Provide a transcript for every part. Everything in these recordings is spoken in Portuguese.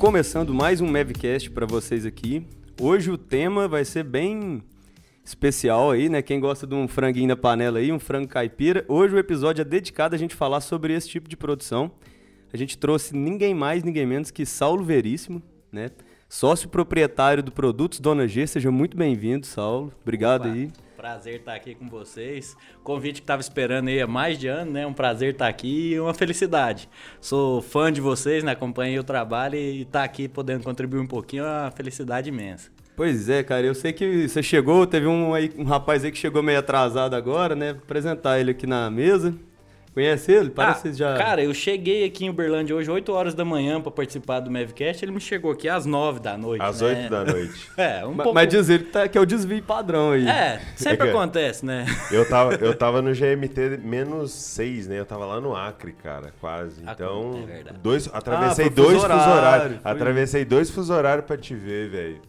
começando mais um Mavcast para vocês aqui. Hoje o tema vai ser bem especial aí, né? Quem gosta de um franguinho na panela aí, um frango caipira. Hoje o episódio é dedicado a gente falar sobre esse tipo de produção. A gente trouxe ninguém mais, ninguém menos que Saulo Veríssimo, né? Sócio proprietário do Produtos Dona G. Seja muito bem-vindo, Saulo. Obrigado Opa, aí. Prazer estar aqui com vocês. Convite que estava esperando aí há mais de ano, né? Um prazer estar aqui e uma felicidade. Sou fã de vocês, né? Acompanhei o trabalho e estar aqui podendo contribuir um pouquinho é uma felicidade imensa. Pois é, cara, eu sei que você chegou, teve um, aí, um rapaz aí que chegou meio atrasado agora, né? Vou apresentar ele aqui na mesa. Conhece ele? Parece Ah, que já. Cara, eu cheguei aqui em Uberlândia hoje 8 horas da manhã para participar do Mavcast. Ele me chegou aqui às 9 da noite. Às né? 8 da noite. É, um Ma- pouco. Mas diz ele que, tá- que é o desvio padrão aí. É, sempre É acontece, né? Eu tava, eu tava no GMT menos 6, né? Eu tava lá no Acre, cara, quase. Ah, Então, é verdade. dois, atravessei Ah, dois fuso horário, horários. foi. Atravessei dois fuso horários pra te ver, velho.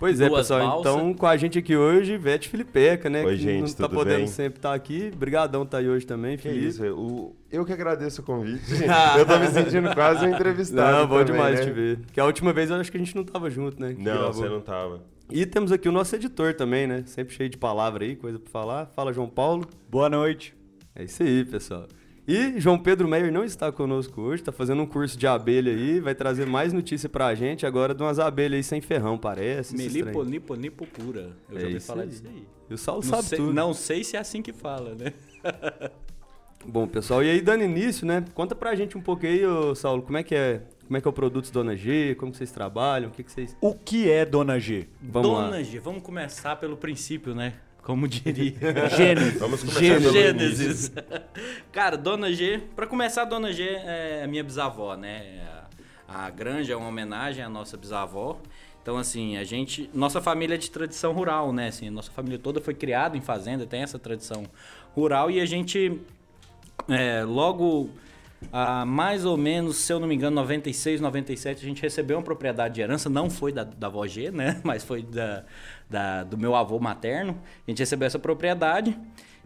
Pois é, pessoal. balsas. Então, com a gente aqui hoje, Vete Filipeca, né? Oi, que gente, não tá tudo podendo bem? sempre estar aqui. Brigadão tá aí hoje também, Que Felipe. isso, o, eu que agradeço o convite. eu tô me sentindo quase um entrevistado. Não, bom também, demais né? te ver. Que a última vez eu acho que a gente não tava junto, né? que Não, gravou. você não tava. E temos aqui o nosso editor também, né? Sempre cheio de palavra aí, coisa pra falar. Fala, João Paulo. Boa noite. É isso aí, pessoal. E João Pedro Meyer não está conosco hoje, tá fazendo um curso de abelha aí, vai trazer mais notícia pra gente agora de umas abelhas aí sem ferrão, parece. Meliponipo pura. Eu É já ouvi isso falar aí. disso aí. E o Saulo Não sabe sei, tudo. não sei se é assim que fala, né? Bom, pessoal, e aí dando início, né? Conta pra gente um pouco aí, ô, Saulo, como é que é, como é que é o produto Dona G, como que vocês trabalham, o que que vocês... O que é Dona G? Vamos lá. Dona G, vamos começar pelo princípio, né? Como diria. Gênesis. Vamos começar. Gênesis. Cara, Dona G, pra começar, Dona G é a minha bisavó, né? A, a granja é uma homenagem à nossa bisavó. Então, assim, a gente. Nossa família é de tradição rural, né? Assim, nossa família toda foi criada em fazenda, tem essa tradição rural e a gente. é, logo. Há mais ou menos, se eu não me engano, 96, 97, a gente recebeu uma propriedade de herança, não foi da, da avó G, né? Mas foi da, da- do meu avô materno. A gente recebeu essa propriedade.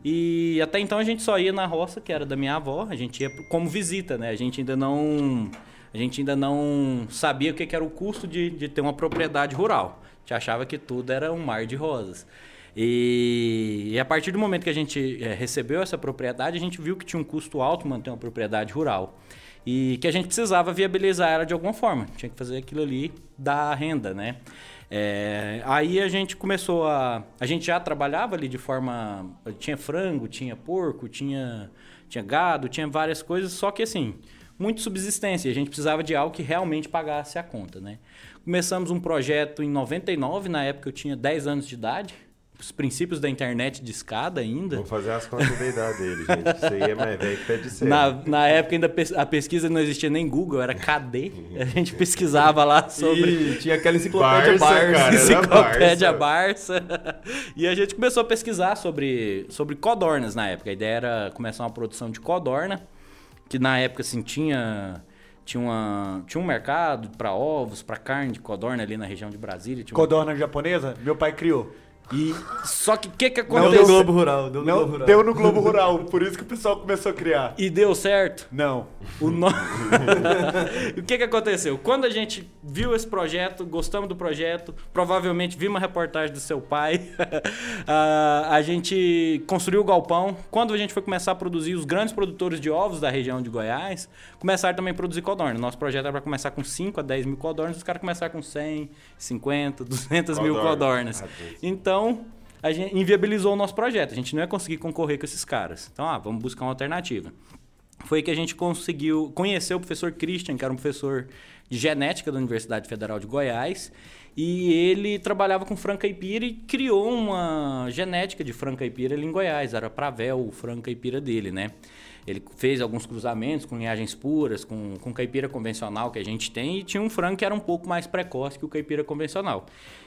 E até então a gente só ia na roça, que era da minha avó, a gente ia como visita, né? A gente ainda não. A gente ainda não sabia o que que era o custo de, de ter uma propriedade rural. A gente achava que tudo era um mar de rosas. E, e a partir do momento que a gente eh, recebeu essa propriedade, a gente viu que tinha um custo alto manter uma propriedade rural. E que a gente precisava viabilizar ela de alguma forma. Tinha que fazer aquilo ali da renda, né? É, aí a gente começou a. A gente já trabalhava ali de forma. Tinha frango, tinha porco, tinha, tinha gado, tinha várias coisas, só que assim, muito subsistência. A gente precisava de algo que realmente pagasse a conta, né? Começamos um projeto em 99, na época eu tinha 10 anos de idade, os princípios da internet de escada ainda. Vamos fazer as contas da idade dele, gente. Isso aí é mais velho que pé de. Na, na época ainda a pesquisa não existia nem Google, era KD. A gente pesquisava lá sobre. E tinha aquela enciclopédia Barça, Barça. cara. Enciclopédia Barça. Barça. E a gente começou a pesquisar sobre, sobre codornas na época. A ideia era começar uma produção de codorna, que na época assim tinha. Tinha, uma, tinha um mercado para ovos, para carne de codorna ali na região de Brasília. Tinha uma- Codorna japonesa? Meu pai criou. E só que o que, que Deu aconteceu? no Globo Rural, deu no Não, Globo Rural. deu no Globo Rural, por isso que o pessoal começou a criar. E deu certo. Não. O no... o que, que aconteceu? Quando a gente viu esse projeto, gostamos do projeto, provavelmente vimos uma reportagem do seu pai, a gente construiu o galpão. Quando a gente foi começar a produzir, os grandes produtores de ovos da região de Goiás começaram também a produzir codorna. Nosso projeto era para começar com 5 a 10 mil codornas, os caras começaram com 100, 50, 200 mil Codorna. codornas. Ah, Deus. Então, a gente inviabilizou o nosso projeto. A gente não ia conseguir concorrer com esses caras. Então, ah, vamos buscar uma alternativa. Foi que a gente conseguiu conhecer o professor Christian, que era um professor de genética da Universidade Federal de Goiás. E ele trabalhava com frango caipira e criou uma genética de frango caipira ali em Goiás. Era Pravel, o frango caipira dele, né? Ele fez alguns cruzamentos com linhagens puras, com, com caipira convencional que a gente tem, e tinha um frango que era um pouco mais precoce que o caipira convencional.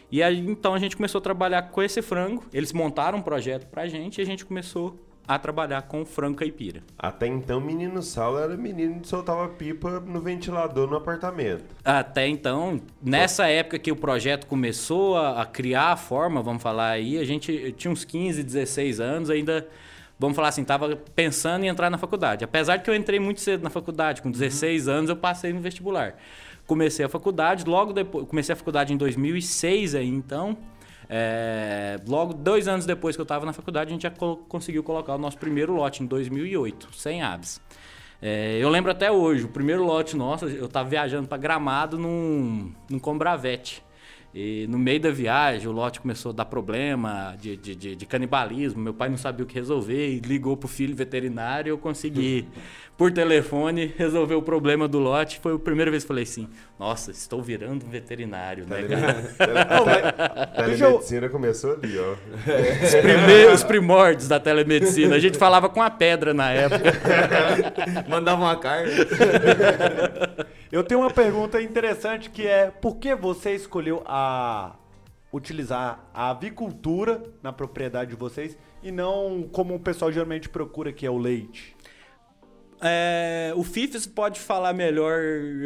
E aí, então a gente começou a trabalhar com esse frango. Eles montaram um projeto pra gente e a gente começou a trabalhar com frango caipira. Até então, menino Saulo era menino que soltava pipa no ventilador no apartamento. Até então, nessa época que o projeto começou a, a criar a forma, vamos falar aí, a gente tinha uns 15, 16 anos, ainda, vamos falar assim, tava pensando em entrar na faculdade. Apesar de que eu entrei muito cedo na faculdade, com 16 anos eu passei no vestibular. Comecei a faculdade. Logo depois, comecei a faculdade em 2006 aí, então. É, logo dois anos depois que eu estava na faculdade, a gente já co- conseguiu colocar o nosso primeiro lote em 2008, 100 aves. É, eu lembro até hoje, o primeiro lote nosso, eu estava viajando para Gramado num, num Combravete. E no meio da viagem, o lote começou a dar problema de, de, de- de canibalismo. Meu pai não sabia o que resolver e ligou pro filho veterinário. e Eu consegui, por telefone, resolver o problema do lote. Foi a primeira vez que falei assim: Nossa, estou virando um veterinário, né, cara? A telemedicina começou ali, ó. Os primeiros primórdios da telemedicina. A gente falava com a pedra na época. Mandava uma carta. Eu tenho uma pergunta interessante que é por que você escolheu a utilizar a avicultura na propriedade de vocês e não como o pessoal geralmente procura que é o leite? É, o Fifes pode falar melhor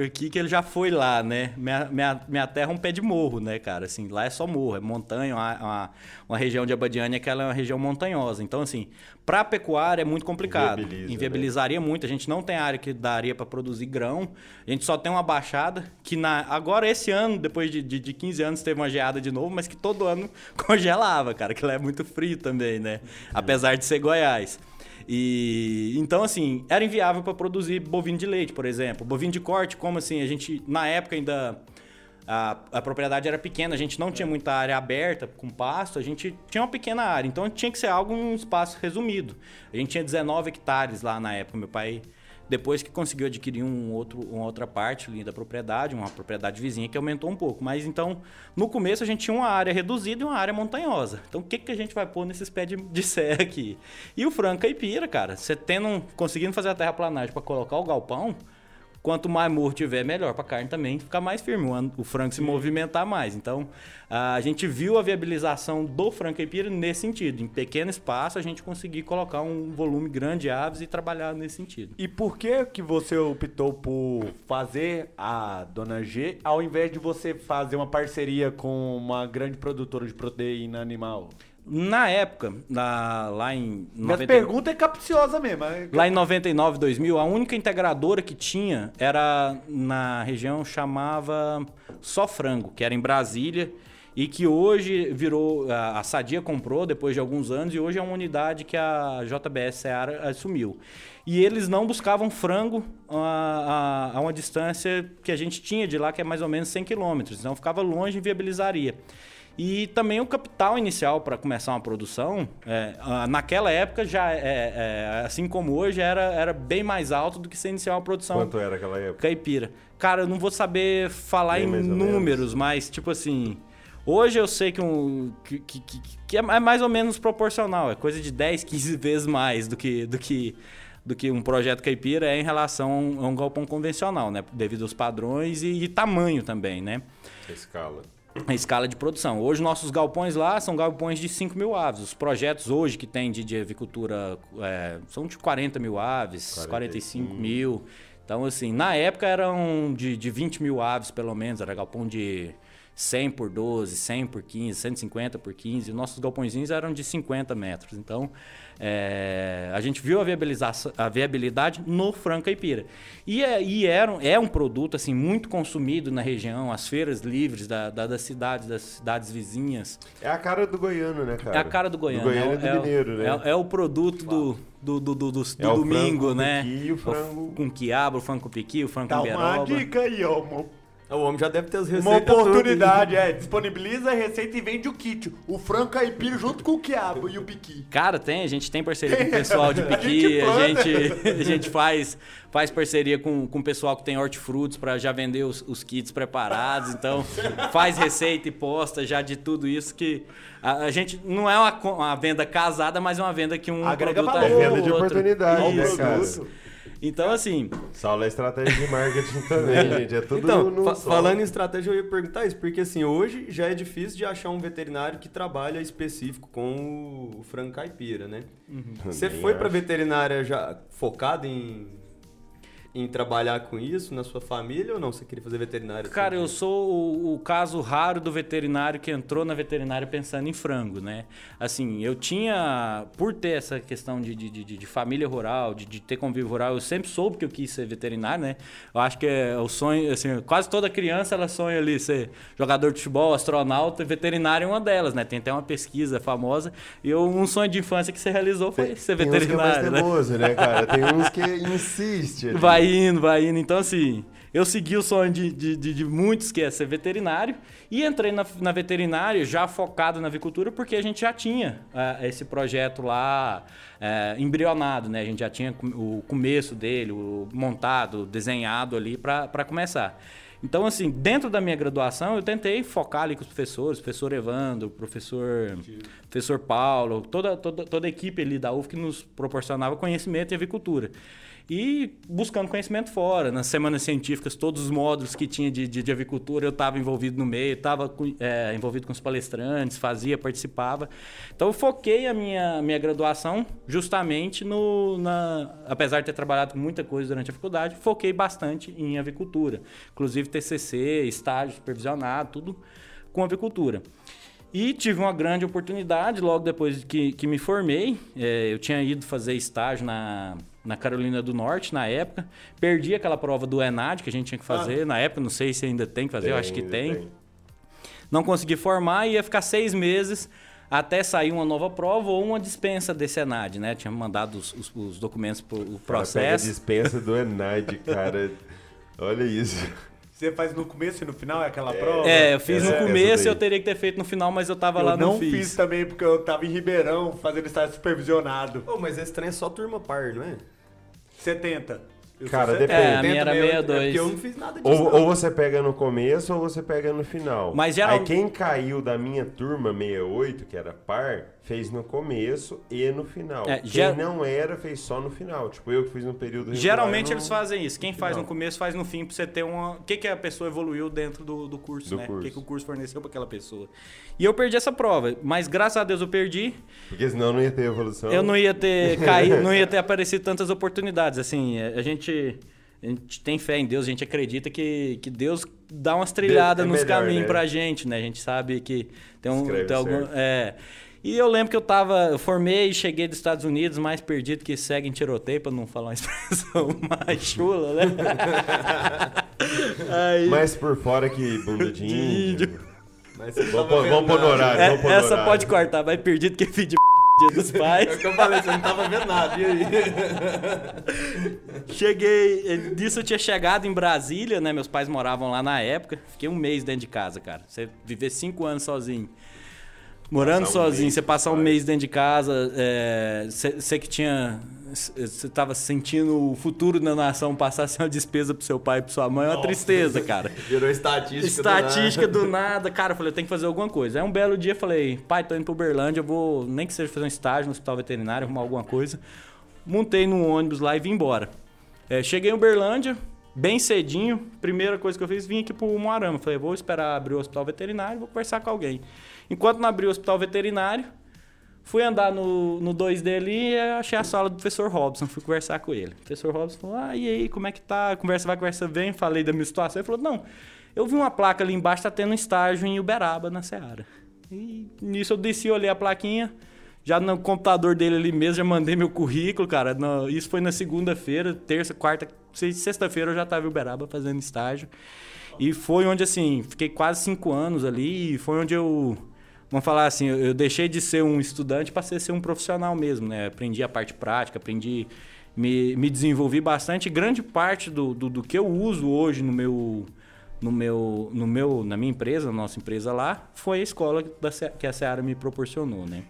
aqui que ele já foi lá, né? Minha, minha, minha terra é um pé de morro, né, cara? Assim, lá é só morro, é montanha, uma, uma, uma região de Abadiânia que ela é uma região montanhosa. Então, assim, pra pecuária é muito complicado. Inviabiliza, né? Inviabilizaria muito. A gente não tem área que daria para produzir grão. A gente só tem uma baixada que na, agora esse ano, depois de, de, de 15 anos, teve uma geada de novo, mas que todo ano congelava, cara, que lá é muito frio também, né? Apesar de ser Goiás. E então assim, era inviável para produzir bovino de leite, por exemplo. Bovino de corte, como assim, a gente na época ainda a, a propriedade era pequena, a gente não tinha muita área aberta com pasto, a gente tinha uma pequena área, então tinha que ser algo um espaço resumido. A gente tinha 19 hectares lá na época, meu pai depois que conseguiu adquirir um outro, uma outra parte ali da propriedade, uma propriedade vizinha que aumentou um pouco. Mas então, no começo a gente tinha uma área reduzida e uma área montanhosa. Então, o que, que a gente vai pôr nesses pés de, de serra aqui? E o frango caipira, cara, você tendo, conseguindo fazer a terraplanagem para colocar o galpão, quanto mais morro tiver, melhor para a carne também ficar mais firme, o, an- o frango se movimentar mais. Então, a gente viu a viabilização do frango caipira nesse sentido. Em pequeno espaço, a gente conseguir colocar um volume grande de aves e trabalhar nesse sentido. E por que que você optou por fazer a Dona G ao invés de você fazer uma parceria com uma grande produtora de proteína animal? Na época, na- lá em Minha 90 pergunta é capciosa mesmo. é- Lá em 99, 2000, a única integradora que tinha era na região chamava Só Frango, que era em Brasília e que hoje virou a Sadia comprou depois de alguns anos e hoje é uma unidade que a JBS Seara assumiu. E eles não buscavam frango a, a- a uma distância que a gente tinha de lá, que é mais ou menos 100 quilômetros. Então ficava longe e viabilizaria. E também o capital inicial para começar uma produção, é, naquela época já, é, é, assim como hoje, era, era bem mais alto do que se iniciar uma produção Quanto era aquela época? caipira. Cara, eu não vou saber falar Bem em números, mas tipo assim, hoje eu sei que, um, que, que, que- que é mais ou menos proporcional, é coisa de 10, 15 vezes mais do que, do que, do que um projeto caipira é em relação a um, galpão convencional, né? Devido aos padrões e, e tamanho também, né? Escala. A escala de produção. Hoje, nossos galpões lá são galpões de 5 mil aves. Os projetos hoje que tem de, de avicultura é, são de 40 mil aves, 45 45 mil. Então, assim, na época eram de, de 20 mil aves, pelo menos. Era galpão de 100 por 12, 100 por 15, 150 por 15. Nossos galpõezinhos eram de 50 metros. Então, é, a gente viu a, viabilização, a viabilidade no frango caipira. E, é, e era, um- é um produto assim muito consumido na região, as feiras livres da, da- das cidades, das cidades vizinhas. É a cara do goiano, né, cara? É a cara do goiano. Do goiano é, do é o- mineiro, né? É, é o produto do, do, do, do, do- É domingo, né? piqui o frango- Com quiabo, o frango com piqui, o frango Dá com uma dica aí, ó. Uma, O homem já deve ter as receitas. uma oportunidade, é. Disponibiliza a receita e vende o kit. O frango caipira junto com o quiabo e o piqui. Cara, tem, a gente tem parceria com o pessoal de A Piqui, gente a gente, a gente faz, faz parceria com, com o pessoal que tem hortifrutos para já vender os, os kits preparados, então faz receita e posta já de tudo isso que a, a gente não é uma, uma venda casada, mas é uma venda que um Agrega produto valor. ajuda É venda de outro. oportunidade, né, Isso. cara? Então assim, Saulo é estratégia de marketing também, gente. É tudo Então, no fa- solo. falando em estratégia, eu ia perguntar isso, porque assim, hoje já é difícil de achar um veterinário que trabalha específico com o frango caipira, né? Você Nem foi pra acho. veterinária já focado em em trabalhar com isso na sua família ou não? Você queria fazer veterinário? Cara, eu sou o, o caso raro do veterinário que entrou na veterinária pensando em frango, né? Assim, eu tinha, por ter essa questão de, de, de, de família rural, de, de ter convívio rural, eu sempre soube que eu quis ser veterinário, né? Eu acho que é o sonho, assim, quase toda criança ela sonha ali ser jogador de futebol, astronauta, veterinário é uma delas, né? Tem até uma pesquisa famosa. E eu, um sonho de infância que você realizou foi ser Tem uns que é mais veterinário, né? teimoso, né, cara? Tem uns que insiste. ali. Vai indo, vai indo. Então, assim, eu segui o sonho de, de, de- de muitos, que é ser veterinário, e entrei na, na veterinária já focado na avicultura, porque a gente já tinha ah, esse projeto lá eh, embrionado, né? A gente já tinha o começo dele, o montado, desenhado ali para começar. Então, assim, dentro da minha graduação, eu tentei focar ali com os professores, professor Evandro, professor, professor Paulo, toda, toda, toda a equipe ali da UF que nos proporcionava conhecimento em avicultura. E buscando conhecimento fora. Nas semanas científicas, todos os módulos que tinha de, de, de avicultura, eu estava envolvido no meio, estava envolvido com os palestrantes, fazia, participava. Então, eu foquei a minha, minha graduação justamente no. Na, apesar de ter trabalhado com muita coisa durante a faculdade, foquei bastante em avicultura. Inclusive TCC, estágio supervisionado, tudo com avicultura. E tive uma grande oportunidade logo depois que, que me formei. É, eu tinha ido fazer estágio na, na Carolina do Norte na época. Perdi aquela prova do ENAD que a gente tinha que fazer. Na época, não sei se ainda tem que fazer, eu acho que ainda tem. Não consegui formar e ia ficar seis meses até sair uma nova prova ou uma dispensa desse ENAD, né? Tinha mandado os, os- os documentos para o processo. dispensa do Enad, cara. Olha isso. Você faz no começo e no final é aquela prova? É, eu fiz Essa- no começo e eu teria que ter feito no final, mas eu tava eu lá não não fiz. fiz. também porque eu tava em Ribeirão fazendo estágio supervisionado. Ô, mas esse trem é só turma par, não é? 70. Eu Cara, 70. depende. É, a minha era Dentro mesmo, 62. É porque eu não fiz nada disso. Ou, ou você pega no começo ou você pega no final. Mas geral- Aí quem caiu da minha turma 68, que era par, fez no começo e no final. É, quem ger- não era, fez só no final. Tipo, eu que fiz no período regular, Geralmente não- eles fazem isso. Quem faz Não. no começo faz no fim pra você ter uma. O que, que a pessoa evoluiu dentro do, do curso, Do né? O que, que o curso forneceu pra aquela pessoa. E eu perdi essa prova, mas graças a Deus eu perdi. Porque senão não ia ter evolução. Eu não ia ter caído, não ia ter aparecido tantas oportunidades. Assim, a gente. A gente tem fé em Deus, a gente acredita que, que Deus dá umas trilhadas é nos melhor, caminhos né? pra gente, né? A gente sabe que tem um. Escreve Tem algum, é. E eu lembro que eu tava. Eu formei e cheguei dos Estados Unidos mais perdido que segue em tiroteio, pra não falar uma expressão mais chula, né? Aí, Mas por fora que bunda de índio. Mas Vamos pôr- no horário. é- vamos pôr no essa horário. pode cortar, mais perdido que filho de dia dos É o pais. que eu falei, você não tava vendo nada. E aí? Cheguei, eh, disso eu tinha chegado em Brasília, né? Meus pais moravam lá na época. Fiquei um mês dentro de casa, cara. Você viver cinco anos sozinho. Morando Passar um sozinho, mês você passar um fora. mês dentro de casa, é, você você que tinha. Você tava sentindo o futuro da nação passar a ser uma despesa pro seu pai e pra sua mãe, é uma tristeza, cara. Virou estatística. Estatística do do nada. Cara, eu falei, eu tenho que fazer alguma coisa. Aí um belo dia eu falei, pai, tô indo pro Uberlândia, eu vou, nem que seja fazer um estágio no hospital veterinário, arrumar alguma coisa. Montei num ônibus lá e vim embora. É, cheguei em Uberlândia, bem cedinho. Primeira coisa que eu fiz, vim aqui pro Moarama. Falei, vou esperar abrir o hospital veterinário, vou conversar com alguém. Enquanto não abriu o hospital veterinário, fui andar no, no 2D ali e achei a sala do professor Robson. Fui conversar com ele. O professor Robson falou: Ah, e aí, como é que tá? Conversa vai, conversa vem. Falei da minha situação. Ele falou: Não, eu vi uma placa ali embaixo, tá tendo um estágio em Uberaba, na Seara. E nisso eu desci, olhei a plaquinha. Já no computador dele ali mesmo, já mandei meu currículo, cara. No- isso foi na segunda-feira, terça, quarta, se- sexta-feira eu já tava em Uberaba fazendo estágio. E foi onde, assim, fiquei quase cinco anos ali. E foi onde eu, vamos falar assim, eu deixei de ser um estudante para ser, um profissional mesmo, né? Aprendi a parte prática, aprendi, me, me desenvolvi bastante. Grande parte do, do, do que eu uso hoje no meu, no meu, no meu, na minha empresa, na nossa empresa lá, foi a escola da, que a Seara me proporcionou, né?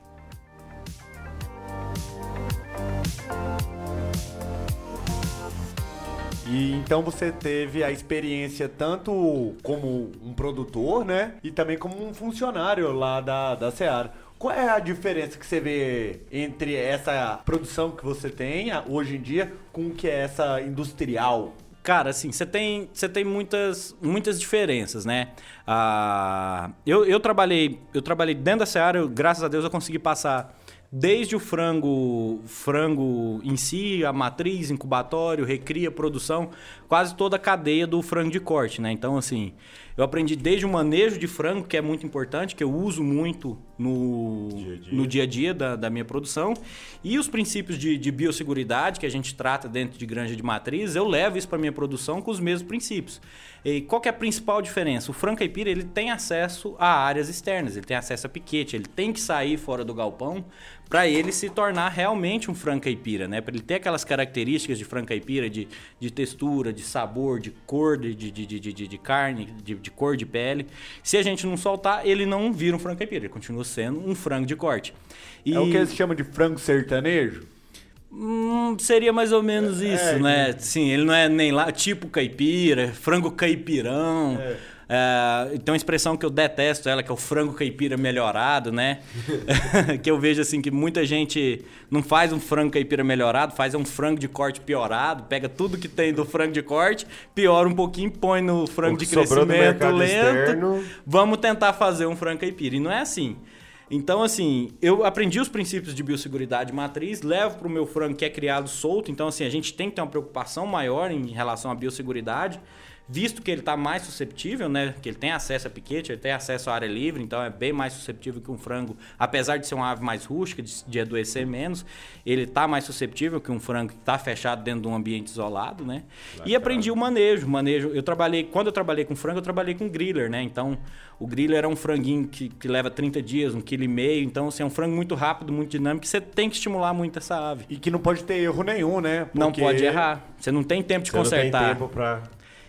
E então você teve a experiência tanto como um produtor, né? E também como um funcionário lá da, da Seara. Qual é a diferença que você vê entre essa produção que você tem hoje em dia com o que é essa industrial? Cara, assim, você tem, você tem muitas, muitas diferenças, né? Ah, eu, eu trabalhei eu trabalhei dentro da Seara, eu, graças a Deus eu consegui passar desde o frango, frango em si, a matriz, incubatório, recria, produção, quase toda a cadeia do frango de corte, né? Então, assim, eu aprendi desde o manejo de frango, que é muito importante, que eu uso muito no dia a dia, no dia, -a -dia da, da, minha produção, e os princípios de, de biosseguridade que a gente trata dentro de granja de matriz, eu levo isso para minha produção com os mesmos princípios. E qual que é a principal diferença? O frango caipira ele tem acesso a áreas externas, ele tem acesso a piquete, ele tem que sair fora do galpão para ele se tornar realmente um frango caipira, né? Para ele ter aquelas características de frango caipira, de, de textura, de sabor, de cor de, de, de, de, de carne, de, de cor de pele. Se a gente não soltar, ele não vira um frango caipira, ele continua sendo um frango de corte. E... É o que eles chamam de frango sertanejo? Hum, seria mais ou menos é, isso, é, né? Sim, ele não é nem lá tipo caipira, frango caipirão. É. É, tem uma expressão que eu detesto ela, que é o frango caipira melhorado, né? que eu vejo assim que muita gente não faz um frango caipira melhorado, faz um frango de corte piorado, pega tudo que tem do frango de corte, piora um pouquinho, põe no frango de crescimento lento. Externo. Vamos tentar fazer um frango caipira. E não é assim. Então, assim, eu aprendi os princípios de biosseguridade matriz, levo para o meu frango que é criado solto. Então, assim, a gente tem que ter uma preocupação maior em relação à biosseguridade visto que ele está mais susceptível, né? Que ele tem acesso a piquete, ele tem acesso à área livre, então é bem mais susceptível que um frango, apesar de ser uma ave mais rústica, de, de adoecer menos, ele está mais susceptível que um frango que está fechado dentro de um ambiente isolado, né? E aprendi o manejo, manejo. Eu trabalhei, quando eu trabalhei com frango, eu trabalhei com griller, né? Então, o griller é um franguinho que, que leva 30 dias, um quilo e meio, então assim, é um frango muito rápido, muito dinâmico, você tem que estimular muito essa ave. E que não pode ter erro nenhum, né? Porque... Não pode errar. Você não tem tempo de você consertar. Não tem tempo pra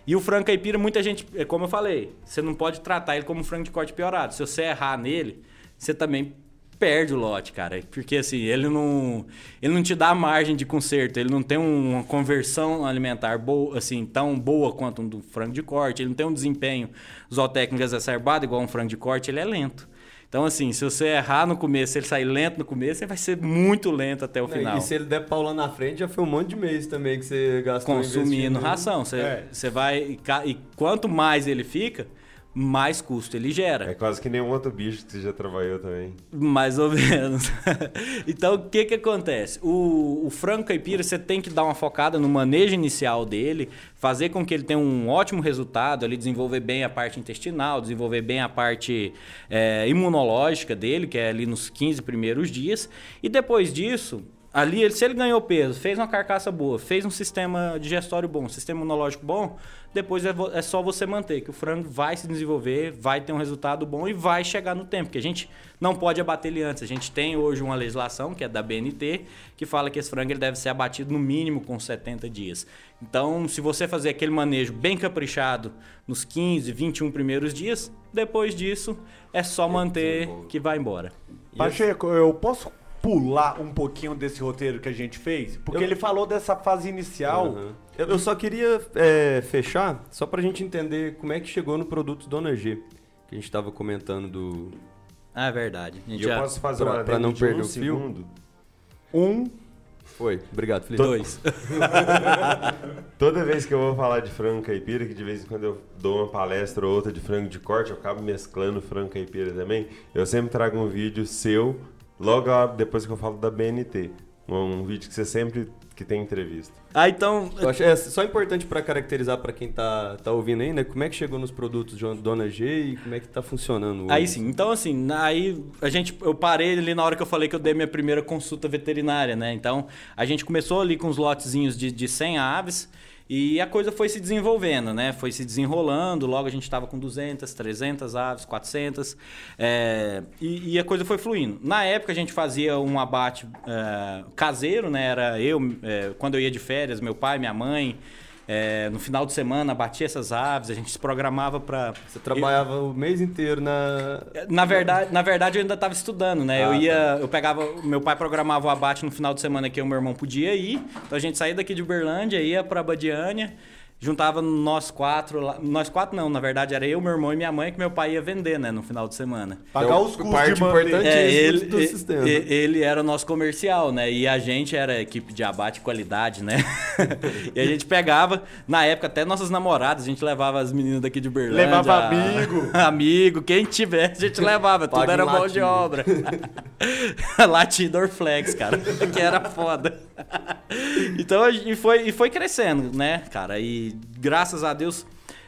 e o frango caipira, muita gente, é como eu falei, você não pode tratar ele como frango de corte piorado. Se você errar nele, você também perde o lote, cara. Porque assim, ele não, ele não te dá margem de conserto, ele não tem uma conversão alimentar boa, assim, tão boa quanto um do frango de corte, ele não tem um desempenho zootécnico exacerbado igual um frango de corte, ele é lento. Então, assim, se você errar no começo, se ele sair lento no começo, ele vai ser muito lento até o final. E se ele der pau lá na frente, já foi um monte de mês também que você gastou Consumindo ração. Você, é. você vai... E quanto mais ele fica, mais custo ele gera. É quase que nenhum outro bicho que você já trabalhou também. Mais ou menos. então, o que que acontece? O, o frango caipira, você tem que dar uma focada no manejo inicial dele, fazer com que ele tenha um ótimo resultado, ali desenvolver bem a parte intestinal, desenvolver bem a parte é, imunológica dele, que é ali nos 15 primeiros dias. E depois disso, ali, se ele ganhou peso, fez uma carcaça boa, fez um sistema digestório bom, um sistema imunológico bom, depois é, é, só você manter, que o frango vai se desenvolver, vai ter um resultado bom e vai chegar no tempo, porque a gente não pode abater ele antes. A gente tem hoje uma legislação, que é da BNT, que fala que esse frango ele deve ser abatido no mínimo com 70 dias. Então, se você fazer aquele manejo bem caprichado nos 15, 21 primeiros dias, depois disso é só manter que vai embora. Pacheco, eu posso pular um pouquinho desse roteiro que a gente fez? Porque eu... ele falou dessa fase inicial. Uhum. Eu, eu, só queria é, fechar, só pra gente entender como é que chegou no produto Dona G, que a gente tava comentando do... Ah, é verdade. A gente e já... eu posso fazer pra, uma pra não perder um o fio? Um... Foi, obrigado, Felipe. Dois. Toda vez que eu vou falar de frango caipira, que de vez em quando eu dou uma palestra ou outra de frango de corte, eu acabo mesclando frango caipira também, eu sempre trago um vídeo seu Logo depois que eu falo da BNT. Um vídeo que você sempre que tem entrevista. Ah, então. Eu acho, é só importante para caracterizar para quem tá, tá ouvindo aí, né? Como é que chegou nos produtos de Dona G e como é que tá funcionando hoje? Aí sim, então assim, aí a gente, eu parei ali na hora que eu falei que eu dei minha primeira consulta veterinária, né? Então a gente começou ali com os lotezinhos de, de 100 aves. E a coisa foi se desenvolvendo, né? Foi se desenrolando. Logo a gente estava com 200, 300 aves, 400. É, e, e, a coisa foi fluindo. Na época a gente fazia um abate é, caseiro, né? Era eu, é, quando eu ia de férias, meu pai, minha mãe. É, no final de semana batia essas aves, a gente se programava para. Você trabalhava eu... o mês inteiro na. Na verdade, na verdade eu ainda estava estudando, né? Ah, eu ia, tá. eu pegava, meu pai programava o abate no final de semana que o meu irmão podia ir, então a gente saía daqui de Uberlândia, ia para Badiânia juntava nós quatro, lá- nós quatro não, na verdade era eu, meu irmão e minha mãe que meu pai ia vender, né, no final de semana. Pagar Então, os custos parte de É, ele, do sistema. e- ele era o nosso comercial, né? E a gente era a equipe de abate e qualidade, né? e a gente pegava, na época, até nossas namoradas, a gente levava as meninas daqui de Berlândia. Levava amigo. amigo, quem tivesse, a gente levava. Tudo era mão de obra. Latidor Flex, cara. Que era foda. então, e foi, e foi crescendo, né, cara? E graças a Deus,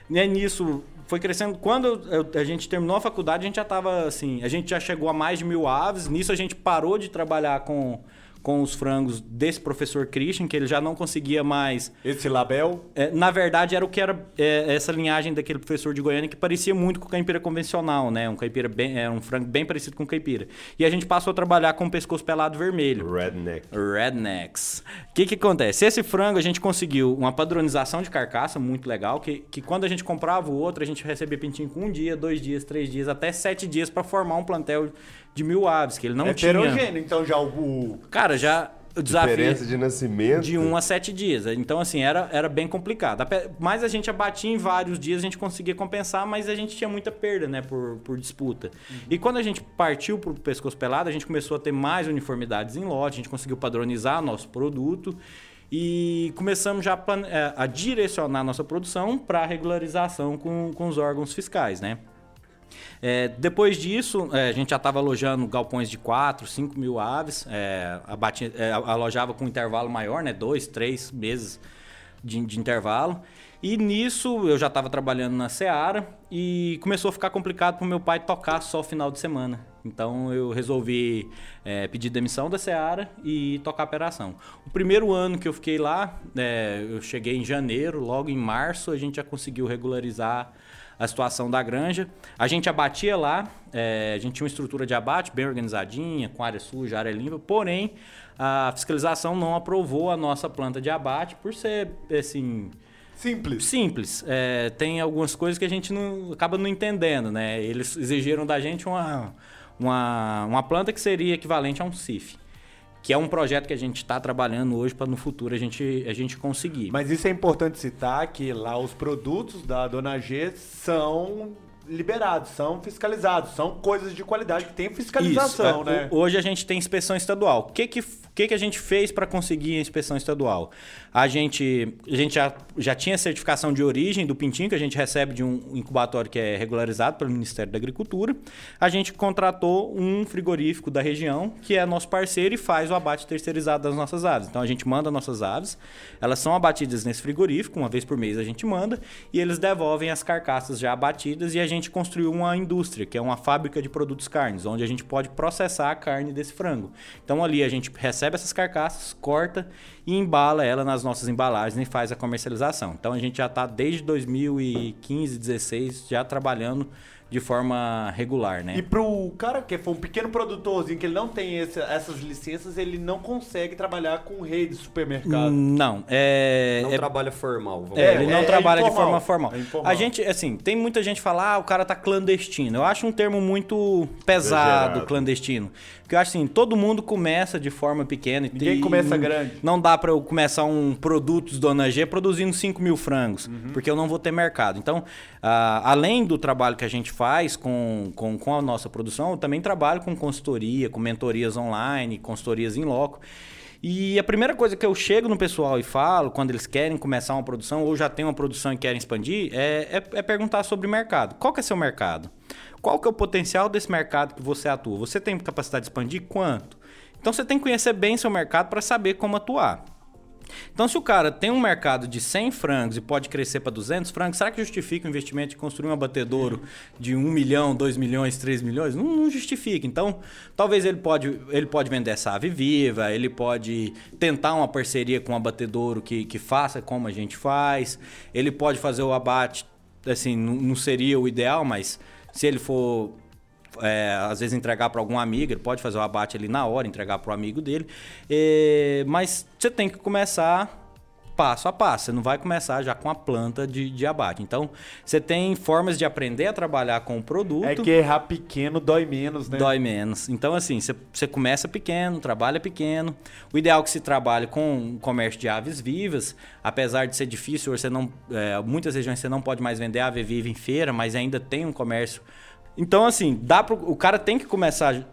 né, nisso foi crescendo. Quando eu- a gente terminou a faculdade, a gente já tava assim, a gente já chegou a mais de mil aves. Nisso a gente parou de trabalhar com, com os frangos desse professor Christian, que ele já não conseguia mais Esse label. é, na verdade, era o que era é, essa linhagem daquele professor de Goiânia que parecia muito com o caipira convencional, né? Um caipira bem, é, um frango bem parecido com o caipira. E a gente passou a trabalhar com o pescoço pelado vermelho. Redneck. Rednecks. O que que acontece? Esse frango a gente conseguiu uma padronização de carcaça muito legal, que, que quando a gente comprava o outro, a gente recebia pintinho com um dia, dois dias, três dias, até sete dias para formar um plantel de mil aves, que ele não tinha. Heterogêneo, então já o. o- Cara, já o desafio Diferença de nascimento. de 1 a 7 dias. Então, assim, era, era bem complicado. Mas a gente abatia em vários dias, a gente conseguia compensar, mas a gente tinha muita perda, né, por, por disputa. E quando a gente partiu pro pescoço pelado, a gente começou a ter mais uniformidades em lote, a gente conseguiu padronizar nosso produto e começamos já a, eh, a direcionar nossa produção para regularização com, com os órgãos fiscais, né? É, depois disso, é, a gente já estava alojando galpões de 4, 5 mil aves, é, abati- é, alojava com um intervalo maior, né? Dois, três meses de, de intervalo. E nisso eu já estava trabalhando na Seara e começou a ficar complicado para o meu pai tocar só final de semana. Então eu resolvi é, pedir demissão da Seara e tocar a operação. O primeiro ano que eu fiquei lá, é, eu cheguei em janeiro, logo em março a gente já conseguiu regularizar a situação da granja. A gente abatia lá, é, a gente tinha uma estrutura de abate bem organizadinha, com área suja, área limpa, porém a fiscalização não aprovou a nossa planta de abate por ser assim Simples. simples. É, tem algumas coisas que a gente não, acaba não entendendo, né? Eles exigiram da gente uma, uma, uma planta que seria equivalente a um CIF. Que é um projeto que a gente está trabalhando hoje para no futuro a gente, a gente conseguir. Mas isso é importante citar que lá os produtos da Dona G são liberados, são fiscalizados, são coisas de qualidade que tem fiscalização, Isso. É, né? Hoje a gente tem inspeção estadual. O que que, que, que a gente fez para conseguir a inspeção estadual? A gente, a gente já, já tinha certificação de origem do pintinho, que a gente recebe de um incubatório que é regularizado pelo Ministério da Agricultura. A gente contratou um frigorífico da região, que é nosso parceiro e faz o abate terceirizado das nossas aves. Então a gente manda nossas aves, elas são abatidas nesse frigorífico, uma vez por mês a gente manda, e eles devolvem as carcaças já abatidas e a gente construiu uma indústria, que é uma fábrica de produtos carnes, onde a gente pode processar a carne desse frango. Então ali a gente recebe essas carcaças, corta e embala ela nas nossas embalagens e faz a comercialização. Então a gente já está desde 2015, 16 já trabalhando de forma regular, né? E pro cara que for um pequeno produtorzinho, que ele não tem esse- essas licenças, ele não consegue trabalhar com rede de supermercado. Não, é, Não é trabalha formal. Vamos É, ele não é trabalha de forma formal. É. A gente, assim, tem muita gente que fala, ah, o cara tá clandestino. Eu acho um termo muito pesado, Exagerado. clandestino. Porque eu acho assim, todo mundo começa de forma pequena. e Ninguém tem- começa não- grande. Não dá pra eu começar um Produtos Dona G produzindo 5 mil frangos, Uhum. porque eu não vou ter mercado. Então, ah, além do trabalho que a gente faz com, com, com a nossa produção, eu também trabalho com consultoria, com mentorias online, consultorias em loco. E a primeira coisa que eu chego no pessoal e falo, quando eles querem começar uma produção ou já tem uma produção e querem expandir, é, é- é perguntar sobre o mercado. Qual que é seu mercado? Qual que é o potencial desse mercado que você atua? Você tem capacidade de expandir? Quanto? Então você tem que conhecer bem seu mercado para saber como atuar. Então, se o cara tem um mercado de 100 frangos e pode crescer para 200 frangos, será que justifica o investimento de construir um abatedouro de 1 milhão, 2 milhões, 3 milhões? Não, não justifica. Então, talvez ele pode, ele pode vender essa ave viva, ele pode tentar uma parceria com um abatedouro que, que faça como a gente faz, ele pode fazer o abate, assim, não, não seria o ideal, mas se ele for é, às vezes entregar para algum amigo, ele pode fazer o abate ali na hora, entregar para o amigo dele. É, mas você tem que começar passo a passo. Você não vai começar já com a planta de, de abate. Então, você tem formas de aprender a trabalhar com o produto. É que errar pequeno dói menos, né? Dói menos. Então, assim, você, você começa pequeno, trabalha pequeno. O ideal é que se trabalhe com comércio de aves vivas, apesar de ser difícil, você não, é, muitas regiões você não pode mais vender ave viva em feira, mas ainda tem um comércio. Então, assim, dá pro, o cara tem que começar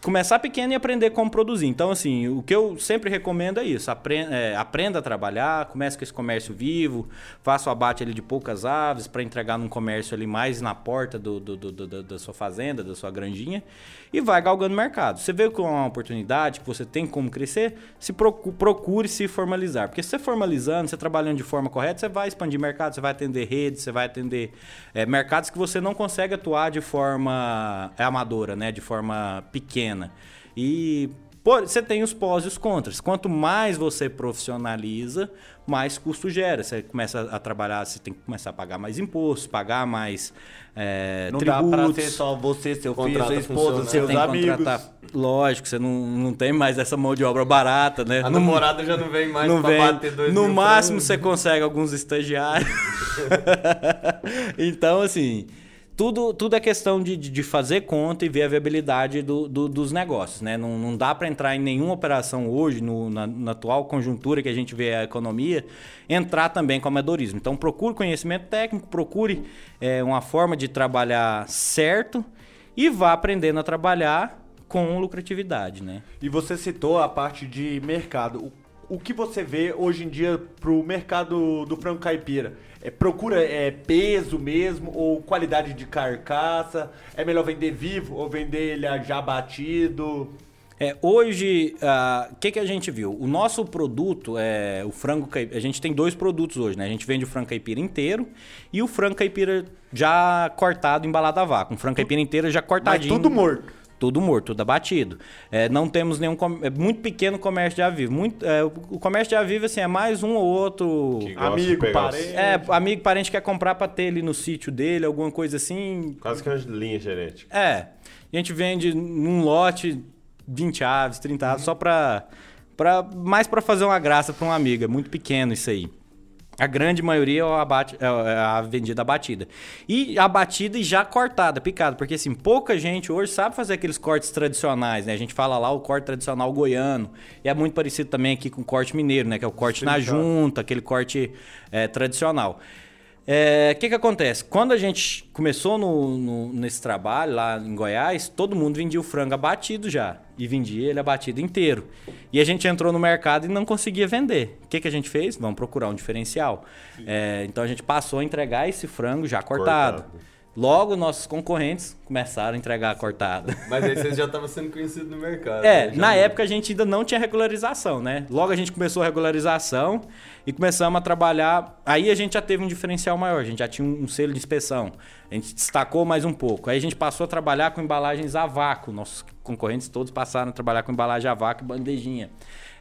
começar pequeno e aprender como produzir. Então, assim, o que eu sempre recomendo é isso. Aprenda, é, aprenda a trabalhar, comece com esse comércio vivo, faça o abate ali de poucas aves para entregar num comércio ali mais na porta do, do, do, da sua fazenda, da sua granjinha, e vai galgando mercado. Você vê que é uma oportunidade, que você tem como crescer, se procure, procure se formalizar. Porque se você formalizando, você trabalhando de forma correta, você vai expandir mercado, você vai atender redes, você vai atender é, mercados que você não consegue atuar de forma amadora, né? De forma pequena. E por, você tem os pós e os contras. Quanto mais você profissionaliza, mais custo gera. Você começa a trabalhar, você tem que começar a pagar mais impostos, pagar mais é, Não tributos. dá pra ser só você, seu filho, sua esposa. Você seus amigos. contratar. Lógico, você não, não tem mais essa mão de obra barata, né? A Não- namorada já não vem mais não vem. bater dois No máximo você consegue alguns estagiários. então, assim, tudo, tudo é questão de, de fazer conta e ver a viabilidade do, do- dos negócios. Né? Não, não dá para entrar em nenhuma operação hoje, no- na, na atual conjuntura que a gente vê a economia, entrar também com amadorismo. Então, procure conhecimento técnico, procure é, uma forma de trabalhar certo e vá aprendendo a trabalhar com lucratividade, né? E você citou a parte de mercado. O que você vê hoje em dia pro mercado do frango caipira? É, procura é, peso mesmo ou qualidade de carcaça? É melhor vender vivo ou vender ele já batido? É, hoje, ah, o que, que a gente viu? O nosso produto, é o frango caipira. A gente tem dois produtos hoje, né? A gente vende o frango caipira inteiro e o frango caipira já cortado, embalado a vácuo. Um frango caipira inteiro já Mas cortadinho. tudo morto. Tudo morto, tudo abatido. É, não temos nenhum. com- É muito pequeno o comércio de avivo. Muito, é, o comércio de avivo, assim, é mais um ou outro. Amigo, parente. É, amigo, parente quer comprar pra ter ali no sítio dele, alguma coisa assim. Quase que uma linha genética. É. A gente vende num lote 20 aves, 30 aves, só pra, pra. Mais pra fazer uma graça pra um amigo. É muito pequeno isso aí. A grande maioria é, abate, é a vendida abatida. E abatida e já cortada, picada. Porque, assim, pouca gente hoje sabe fazer aqueles cortes tradicionais, né? A gente fala lá o corte tradicional goiano. E é muito parecido também aqui com o corte mineiro, né? Que é o corte na Estricado. junta, aquele corte é, tradicional. O que, que acontece? Quando a gente começou no- no- nesse trabalho lá em Goiás, todo mundo vendia o frango abatido já. E vendia ele abatido inteiro. E a gente entrou no mercado e não conseguia vender. O que, que a gente fez? Vamos procurar um diferencial. É, então a gente passou a entregar esse frango já cortado. Cortado. Logo, nossos concorrentes começaram a entregar cortado. Mas aí vocês já estavam sendo conhecidos no mercado. É, né? Na não- época a gente ainda não tinha regularização, né? Logo a gente começou a regularização e começamos a trabalhar. Aí a gente já teve um diferencial maior, a gente já tinha um, um selo de inspeção. A gente destacou mais um pouco. Aí a gente passou a trabalhar com embalagens a vácuo. Nossos concorrentes todos passaram a trabalhar com embalagem a vácuo e bandejinha.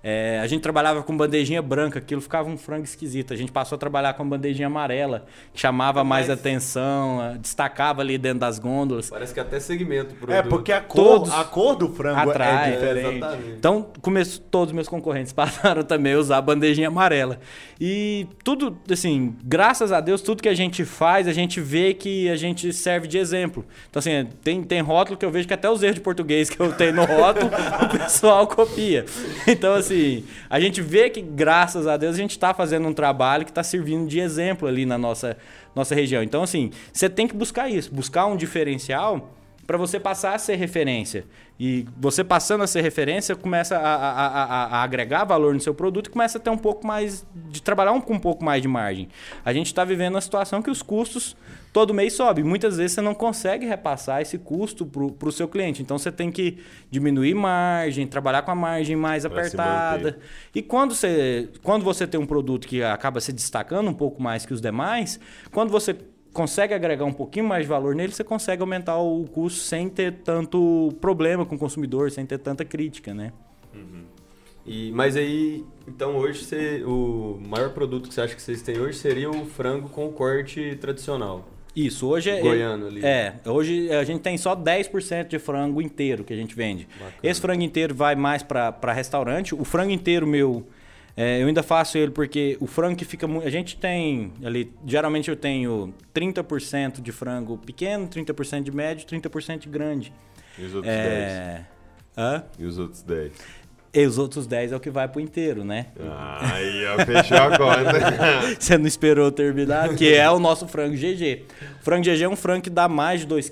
É, a gente trabalhava com bandejinha branca, aquilo ficava um frango esquisito. A gente passou a trabalhar com bandejinha amarela, que chamava mais Mas- atenção, destacava ali dentro das gôndolas. Parece que até segmento pro É, porque a cor, Todos a cor do frango atrai, é diferente. exatamente. Então, começou, todos os meus concorrentes passaram também a usar a bandejinha amarela. E tudo, assim, graças a Deus, tudo que a gente faz, a gente vê que a gente serve de exemplo. Então, assim, tem, tem rótulo que eu vejo que até os erros de português que eu tenho no rótulo, o pessoal copia. Então, assim, a gente vê que, graças a Deus, a gente está fazendo um trabalho que está servindo de exemplo ali na nossa, nossa região. Então, assim, você tem que buscar isso, buscar um diferencial para você passar a ser referência. E você passando a ser referência, começa a, a- a- a- agregar valor no seu produto e começa a ter um pouco mais de trabalhar um, com um pouco mais de margem. A gente está vivendo uma situação que os custos todo mês sobem. Muitas vezes você não consegue repassar esse custo para o seu cliente. Então você tem que diminuir margem, trabalhar com a margem mais Pra apertada. E quando você, quando você tem um produto que acaba se destacando um pouco mais que os demais, quando você consegue agregar um pouquinho mais de valor nele, você consegue aumentar o custo sem ter tanto problema com o consumidor, sem ter tanta crítica, né? E, mas aí, então hoje você, o maior produto que você acha que vocês têm hoje seria o frango com corte tradicional. Isso, hoje é. Goiano ali. É, hoje a gente tem só 10% de frango inteiro que a gente vende. Esse frango inteiro vai mais para restaurante. O frango inteiro meu É, eu ainda faço ele porque o frango que fica muito. A gente tem ali. Geralmente eu tenho 30% de frango pequeno, 30% de médio, 30% de grande. E os outros 10? É. Hã? E os outros 10? E os outros 10 é o que vai pro inteiro, né? Aí, ó, fechou a conta. Você não esperou terminar, que é o nosso frango GG. O frango GG é um frango que dá mais de 2,2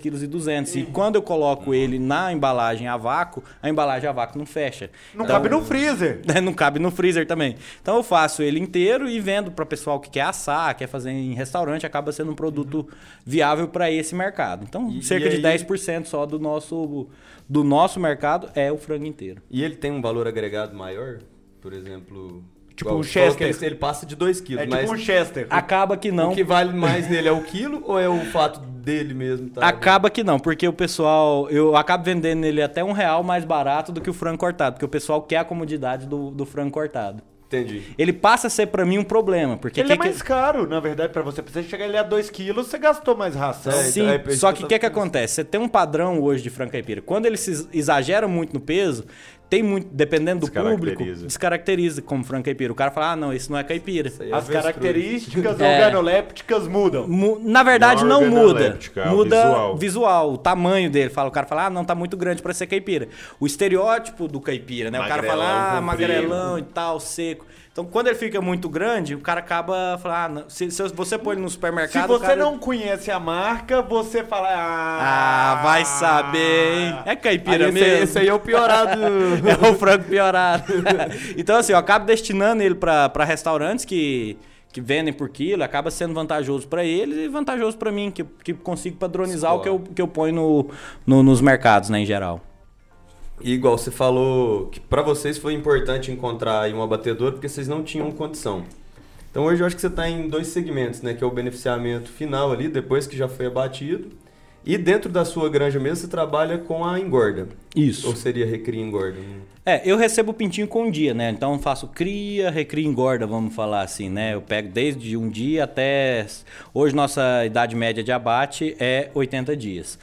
kg. E quando eu coloco ele na embalagem a vácuo, a embalagem a vácuo não fecha. Não Então- cabe no freezer. né, não cabe no freezer também. Então eu faço ele inteiro e vendo para pessoal que quer assar, quer fazer em restaurante, acaba sendo um produto viável para esse mercado. Então, E- cerca e de aí- 10% só do nosso do nosso mercado é o frango inteiro. E ele tem um valor agregado maior? Por exemplo... Tipo igual um Chester. Ele, passa de 2 quilos, É mas tipo um Chester. Acaba que não. o que vale mais nele é o quilo ou é o fato dele mesmo? Tá? Acaba que não, porque o pessoal. Eu acabo vendendo ele até um real mais barato do que o frango cortado, porque o pessoal quer a comodidade do, do frango cortado. Entendi. Ele passa a ser pra mim um problema, porque Ele que é mais caro, na verdade, pra você. Pra você chegar ele a 2 quilos, você gastou mais ração. É, Sim, então, é só que que o que, que acontece? Você tem um padrão hoje de frango caipira. Quando ele se exagera muito no peso, tem muito, dependendo do público, Descaracteriza. como frango caipira. O cara fala, ah, não, isso não é caipira. É As características É. organolépticas mudam. Mu- Na verdade, Não não, muda. Muda visual. visual. o tamanho dele. Fala, o cara fala, ah, não, tá muito grande pra ser caipira. O estereótipo do caipira, né? o cara fala, Magrelão, ah, comprido. magrelão e tal, seco. Então, quando ele fica muito grande, o cara acaba falando, ah. Se, se você põe ele no Se supermercado. você o cara... não conhece a marca, você fala. Ah, Ah, vai saber, hein? É caipira Aí, esse, mesmo. aí- esse aí é o piorado. É o frango piorado. então, assim, eu acabo destinando ele para restaurantes que, que vendem por quilo, acaba sendo vantajoso para eles e vantajoso para mim, que, que consigo padronizar o que eu, que eu ponho no, no- nos mercados, né, em geral. E igual você falou que pra vocês foi importante encontrar aí um abatedor porque vocês não tinham condição. Então hoje eu acho que você está em dois segmentos, né? Que é o beneficiamento final ali, depois que já foi abatido. E dentro da sua granja mesmo você trabalha com a engorda. Isso. Ou seria recria e engorda? É, eu recebo o pintinho com um dia, né? Então eu faço cria, recria e engorda, vamos falar assim, né? Eu pego desde um dia até. Hoje nossa idade média de abate é 80 dias.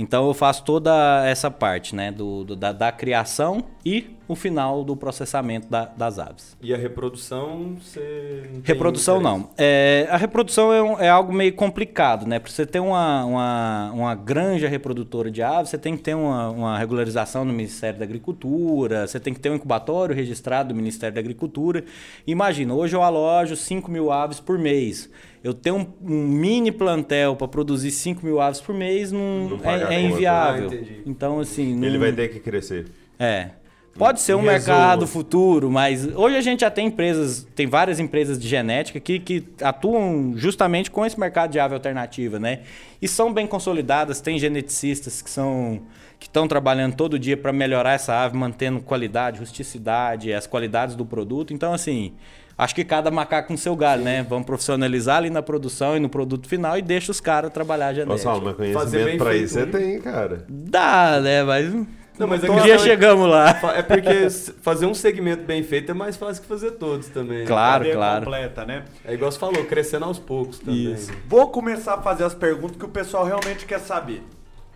Então eu faço toda essa parte, né? Do, do- da, da criação e o final do processamento da- das aves. E a reprodução você. não Reprodução interesse? não. É, a reprodução é, um- é algo meio complicado, né? Para você ter uma, uma, uma granja reprodutora de aves, você tem que ter uma, uma regularização no Ministério da Agricultura, você tem que ter um incubatório registrado do Ministério da Agricultura. Imagina, hoje eu alojo 5 mil aves por mês. Eu tenho um, um mini plantel para produzir 5 mil aves por mês, não, Não é, é inviável. Ah, então, assim. Ele não- vai ter que crescer. é. Pode ser um Em mercado resumo. futuro, mas hoje a gente já tem empresas, tem várias empresas de genética que, que atuam justamente com esse mercado de ave alternativa, né? E são bem consolidadas, tem geneticistas que são que estão trabalhando todo dia para melhorar essa ave, mantendo qualidade, rusticidade, as qualidades do produto. Então, assim, acho que cada macaco com seu galho, né? Vamos profissionalizar ali na produção e no produto final e deixa os caras trabalhar a genética. Saulo, mas conhecimento bem pra feito, isso você né? tem, cara. Dá, né? Mas Não, mas a um dia é- chegamos lá. É porque fazer um segmento bem feito é mais fácil que fazer todos também. Claro, claro. completa, né? É igual você falou, crescendo aos poucos também. Isso. Vou começar a fazer as perguntas que o pessoal realmente quer saber.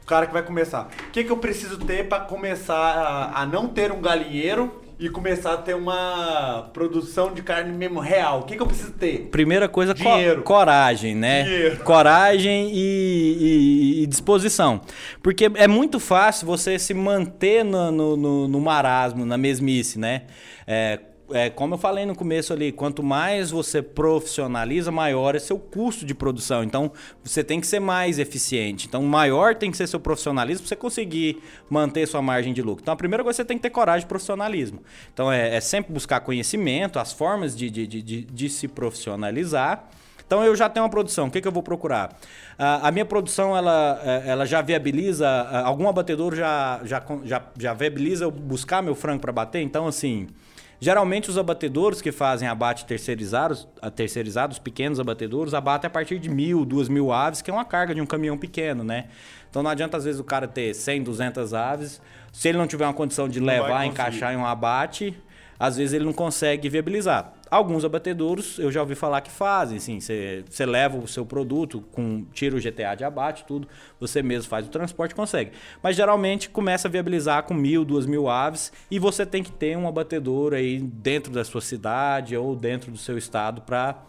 O cara que vai começar. O que, que eu preciso ter pra começar a, a não ter um galinheiro e começar a ter uma produção de carne mesmo real? O que, que eu preciso ter? Primeira coisa, co- Dinheiro. coragem, né? Dinheiro. Coragem e, e- e disposição. Porque é muito fácil você se manter no, no, no- no marasmo, na mesmice, né? É, é, como eu falei no começo ali, quanto mais você profissionaliza, maior é seu custo de produção. Então, você tem que ser mais eficiente. Então, maior tem que ser seu profissionalismo para você conseguir manter sua margem de lucro. Então, a primeira coisa, você tem que ter coragem de profissionalismo. Então, é, é sempre buscar conhecimento, as formas de, de, de, de, de se profissionalizar. Então eu já tenho uma produção, o que, que eu vou procurar? A minha produção ela, eh, ela já viabiliza, algum abatedor já, já, já, já viabiliza eu buscar meu frango para bater? Então, assim, geralmente os abatedores que fazem abate terceirizados, terceirizados, pequenos abatedores, abatem a partir de mil, duas mil aves, que é uma carga de um caminhão pequeno, né? Então não adianta às vezes o cara ter 100, 200 aves, se ele não tiver uma condição de levar, encaixar em um abate, às vezes ele não consegue viabilizar. Alguns abatedouros eu já ouvi falar que fazem, assim, você leva o seu produto, com tira o GTA de abate, tudo, você mesmo faz o transporte consegue. Mas geralmente começa a viabilizar com mil, duas mil aves e você tem que ter um abatedouro aí dentro da sua cidade ou dentro do seu estado para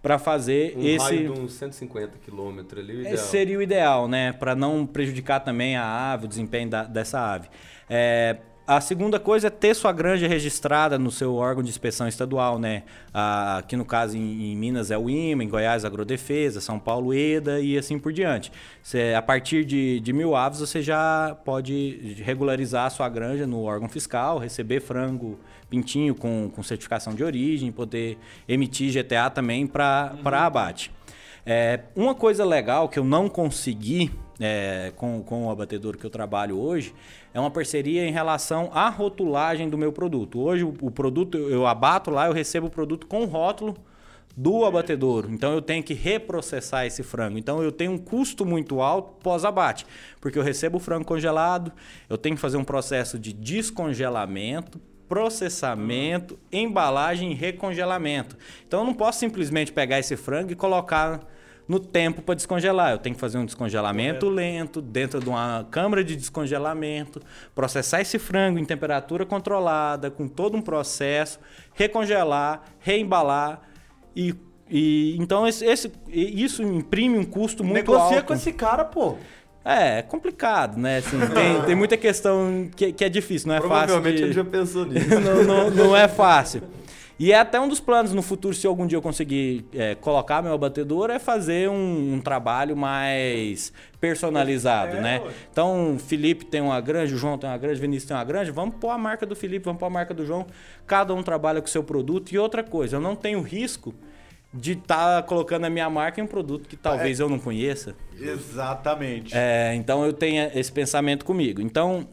para fazer um esse raio de uns 150 quilômetros ali, o ideal. Esse seria o ideal, né? Para não prejudicar também a ave, o desempenho da, dessa ave. É, a segunda coisa é ter sua granja registrada no seu órgão de inspeção estadual, né? Aqui no caso em, Minas é o IMA, em Goiás Agrodefesa, São Paulo EDA e assim por diante. Cê, a partir de, de mil aves você já pode regularizar a sua granja no órgão fiscal, receber frango pintinho com, com certificação de origem, poder emitir GTA também para uhum. abate. É, uma coisa legal que eu não consegui é, com, com o abatedor que eu trabalho hoje é uma parceria em relação à rotulagem do meu produto. Hoje o, o produto eu abato lá, eu recebo o produto com rótulo do abatedouro. Então eu tenho que reprocessar esse frango. Então eu tenho um custo muito alto pós-abate, porque eu recebo o frango congelado, eu tenho que fazer um processo de descongelamento, processamento, embalagem e recongelamento. Então eu não posso simplesmente pegar esse frango e colocar no tempo para descongelar. Eu tenho que fazer um descongelamento Correto. lento dentro de uma câmara de descongelamento, processar esse frango em temperatura controlada, com todo um processo, recongelar, reembalar e e então esse, esse, isso imprime um custo muito Negocia alto. Negocia com esse cara, pô. É, é complicado, né? Assim, tem, tem muita questão que, que é difícil, não é fácil. Provavelmente ele já pensou nisso. não, não, não é fácil. E é até um dos planos no futuro, se algum dia eu conseguir é, colocar meu abatedor, é fazer um, um trabalho mais personalizado, é, né? Então, o Felipe tem uma granja, o João tem uma granja, o Vinícius tem uma granja, vamos pôr a marca do Felipe, vamos pôr a marca do João. Cada um trabalha com o seu produto. E outra coisa, eu não tenho risco de estar tá colocando a minha marca em um produto que talvez é. eu não conheça. Exatamente. É, então, eu tenho esse pensamento comigo. Então,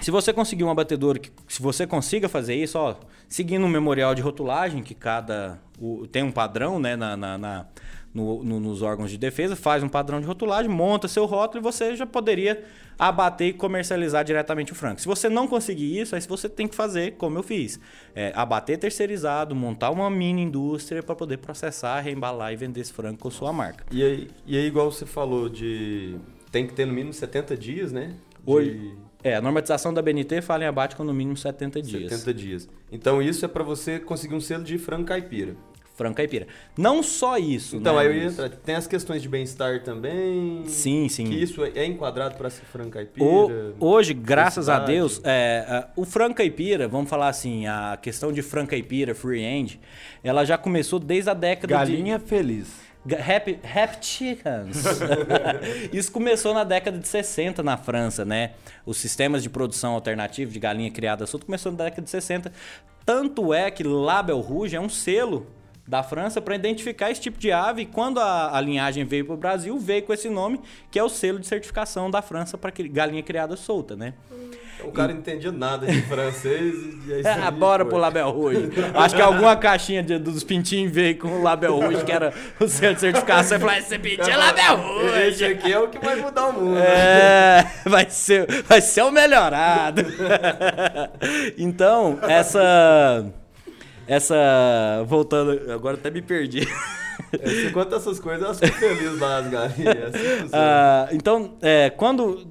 se você conseguir um abatedor, que, se você consiga fazer isso, ó, seguindo um memorial de rotulagem, que cada. O, tem um padrão né, na, na, na no, no, nos órgãos de defesa, faz um padrão de rotulagem, monta seu rótulo e você já poderia abater e comercializar diretamente o frango. Se você não conseguir isso, aí você tem que fazer como eu fiz. É, abater terceirizado, montar uma mini indústria para poder processar, reembalar e vender esse frango com sua marca. E aí, e aí, igual você falou de... Tem que ter no mínimo 70 dias, né? De... Hoje, é, a normatização da BNT fala em abate com no mínimo 70 dias. 70 dias. Então isso é para você conseguir um selo de frango caipira. Frango caipira. Não só isso, Então, né, aí eu ia entrar. Tem as questões de bem-estar também. Sim, sim. Que isso é enquadrado para ser frango caipira. O, hoje, graças a Deus, é, o frango caipira, vamos falar assim, a questão de frango caipira, free end, ela já começou desde a década Galinha de... Galinha feliz. Happy, happy Chickens. Isso começou na década de 60 na França, né? Os sistemas de produção alternativo de galinha criada solta começou na década de 60. Tanto é que Label Rouge é um selo da França para identificar esse tipo de ave. E quando a, a linhagem veio para o Brasil, veio com esse nome, que é o selo de certificação da França para galinha criada solta, né? O cara não entendia nada de francês e aí Bora pro Label Rouge. Acho que alguma caixinha de, dos pintinhos veio com o Label Rouge, que era o selo de certificação. e falou: esse pintinho é Label Rouge. Esse aqui é o que vai mudar o mundo. É, vai ser, vai ser o melhorado. então, essa essa. Voltando. Agora até me perdi. É, enquanto essas coisas, elas ficam felizes lá, as galinhas. Assim ah, então, é, quando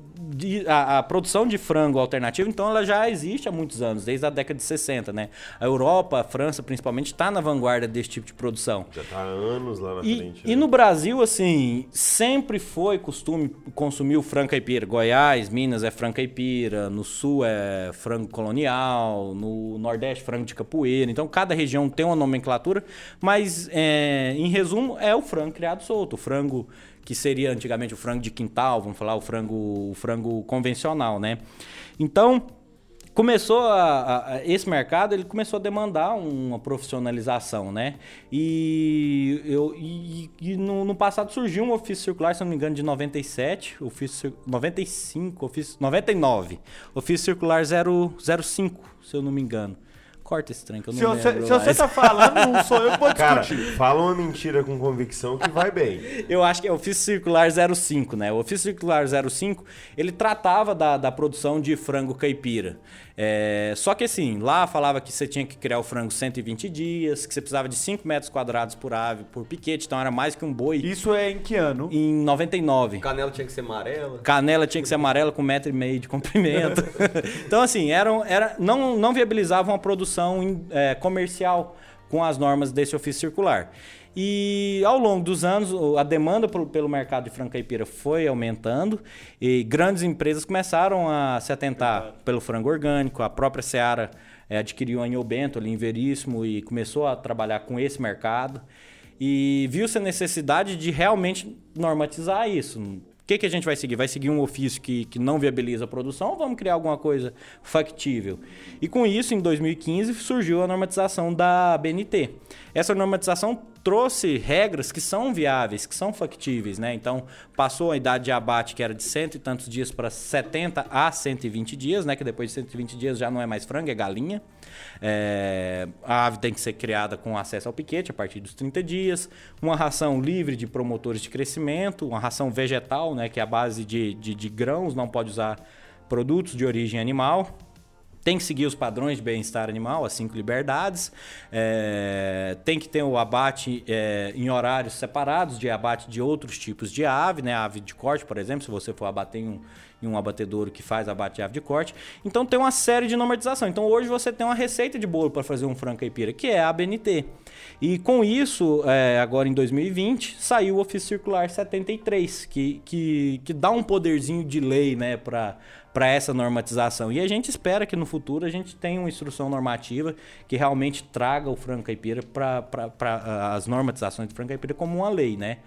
a, a, produção de frango alternativo, então, ela já existe há muitos anos, desde a década de 60, né? A Europa, a França, principalmente, está na vanguarda desse tipo de produção. Já está há anos lá na e, frente. Né? E no Brasil, assim, sempre foi costume consumir o frango caipira. Goiás, Minas é frango caipira, no Sul é frango colonial, no Nordeste frango de capoeira. Então, cada região tem uma nomenclatura, mas, é, em resumo, é o frango criado solto. O frango que seria antigamente o frango de quintal, vamos falar o frango, o frango convencional, né? Então, começou a, a, esse mercado ele começou a demandar uma profissionalização, né? E, eu, e, e no, no, passado surgiu um ofício circular, se não me engano, de 97, ofício 95, ofício 99, ofício circular 005, se eu não me engano. Corta esse trem que eu não se você, Se você tá falando, não sou eu que vou discutir. Cara, fala uma mentira com convicção que vai bem. eu acho que é o ofício circular 05, né? O ofício circular 05, ele tratava da, da produção de frango caipira. É, só que assim, lá falava que você tinha que criar o frango 120 dias, que você precisava de 5 metros quadrados por ave, por piquete, então era mais que um boi. Isso é em que ano? Em 99. Canela tinha que ser amarela. Canela tinha que ser amarela com um metro e meio de comprimento. então, assim, eram, era, não, não viabilizavam a produção é, comercial com as normas desse ofício circular. E ao longo dos anos, a demanda pelo mercado de frango caipira foi aumentando e grandes empresas começaram a se atentar pelo frango orgânico. A própria Seara é, adquiriu a Anhel Bento ali em Veríssimo e começou a trabalhar com esse mercado. E viu-se a necessidade de realmente normatizar isso. O que, que a gente vai seguir? Vai seguir um ofício que, que não viabiliza a produção ou vamos criar alguma coisa factível? E com isso, em 2015, surgiu a normatização da BNT. Essa normatização trouxe regras que são viáveis, que são factíveis, né? Então, passou a idade de abate que era de cento e tantos dias para 70 a 120 dias, né? Que depois de 120 dias já não é mais frango, é galinha. É, a ave tem que ser criada com acesso ao piquete a partir dos 30 dias. Uma ração livre de promotores de crescimento, uma ração vegetal, né, que é a base de, de, de grãos, não pode usar produtos de origem animal. Tem que seguir os padrões de bem-estar animal, as cinco liberdades. É, tem que ter o abate é, em horários separados de abate de outros tipos de ave, né? Ave de corte, por exemplo, se você for abater em um, em um abatedouro que faz abate de ave de corte. Então tem uma série de normatização. Então hoje você tem uma receita de bolo para fazer um frango caipira, que é a ABNT. E com isso, é, agora em 2020, saiu o Ofício Circular 73, que, que, que dá um poderzinho de lei né, para para essa normatização. E a gente espera que no futuro a gente tenha uma instrução normativa que realmente traga o frango caipira para as normatizações do frango caipira como uma lei, né?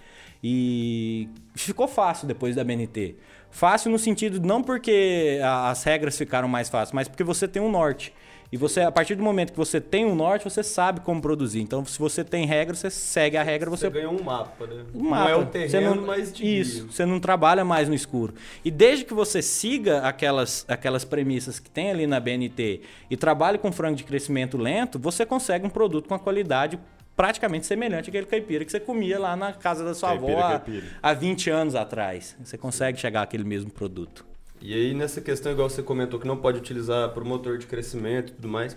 E ficou fácil depois da BNT. Fácil no sentido não porque as regras ficaram mais fáceis, mas porque você tem um norte. E você, a partir do momento que você tem um norte, você sabe como produzir. Então, se você tem regra, você segue a regra. Você, você ganha um mapa, né? Um mapa. Não é o terreno, não, mas de Isso, guia. você não trabalha mais no escuro. E desde que você siga aquelas, aquelas premissas que tem ali na BNT e trabalhe com frango de crescimento lento, você consegue um produto com a qualidade praticamente semelhante àquele caipira que você comia lá na casa da sua caipira, avó há, há 20 anos atrás. Você consegue chegar àquele mesmo produto. E aí, nessa questão, igual você comentou, que não pode utilizar promotor de crescimento e tudo mais,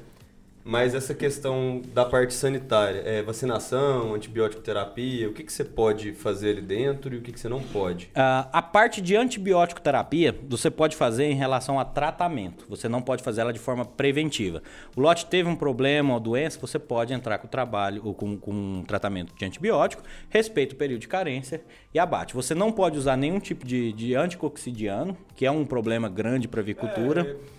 mas essa questão da parte sanitária, é, vacinação, antibiótico terapia, o que, que você pode fazer ali dentro e o que, que você não pode? Uh, a parte de antibiótico terapia você pode fazer em relação a tratamento. Você não pode fazer ela de forma preventiva. O lote teve um problema ou doença, você pode entrar com o trabalho ou com, com um tratamento de antibiótico, respeita o período de carência e abate. Você não pode usar nenhum tipo de, de anticoxidiano, que é um problema grande para a avicultura. É é,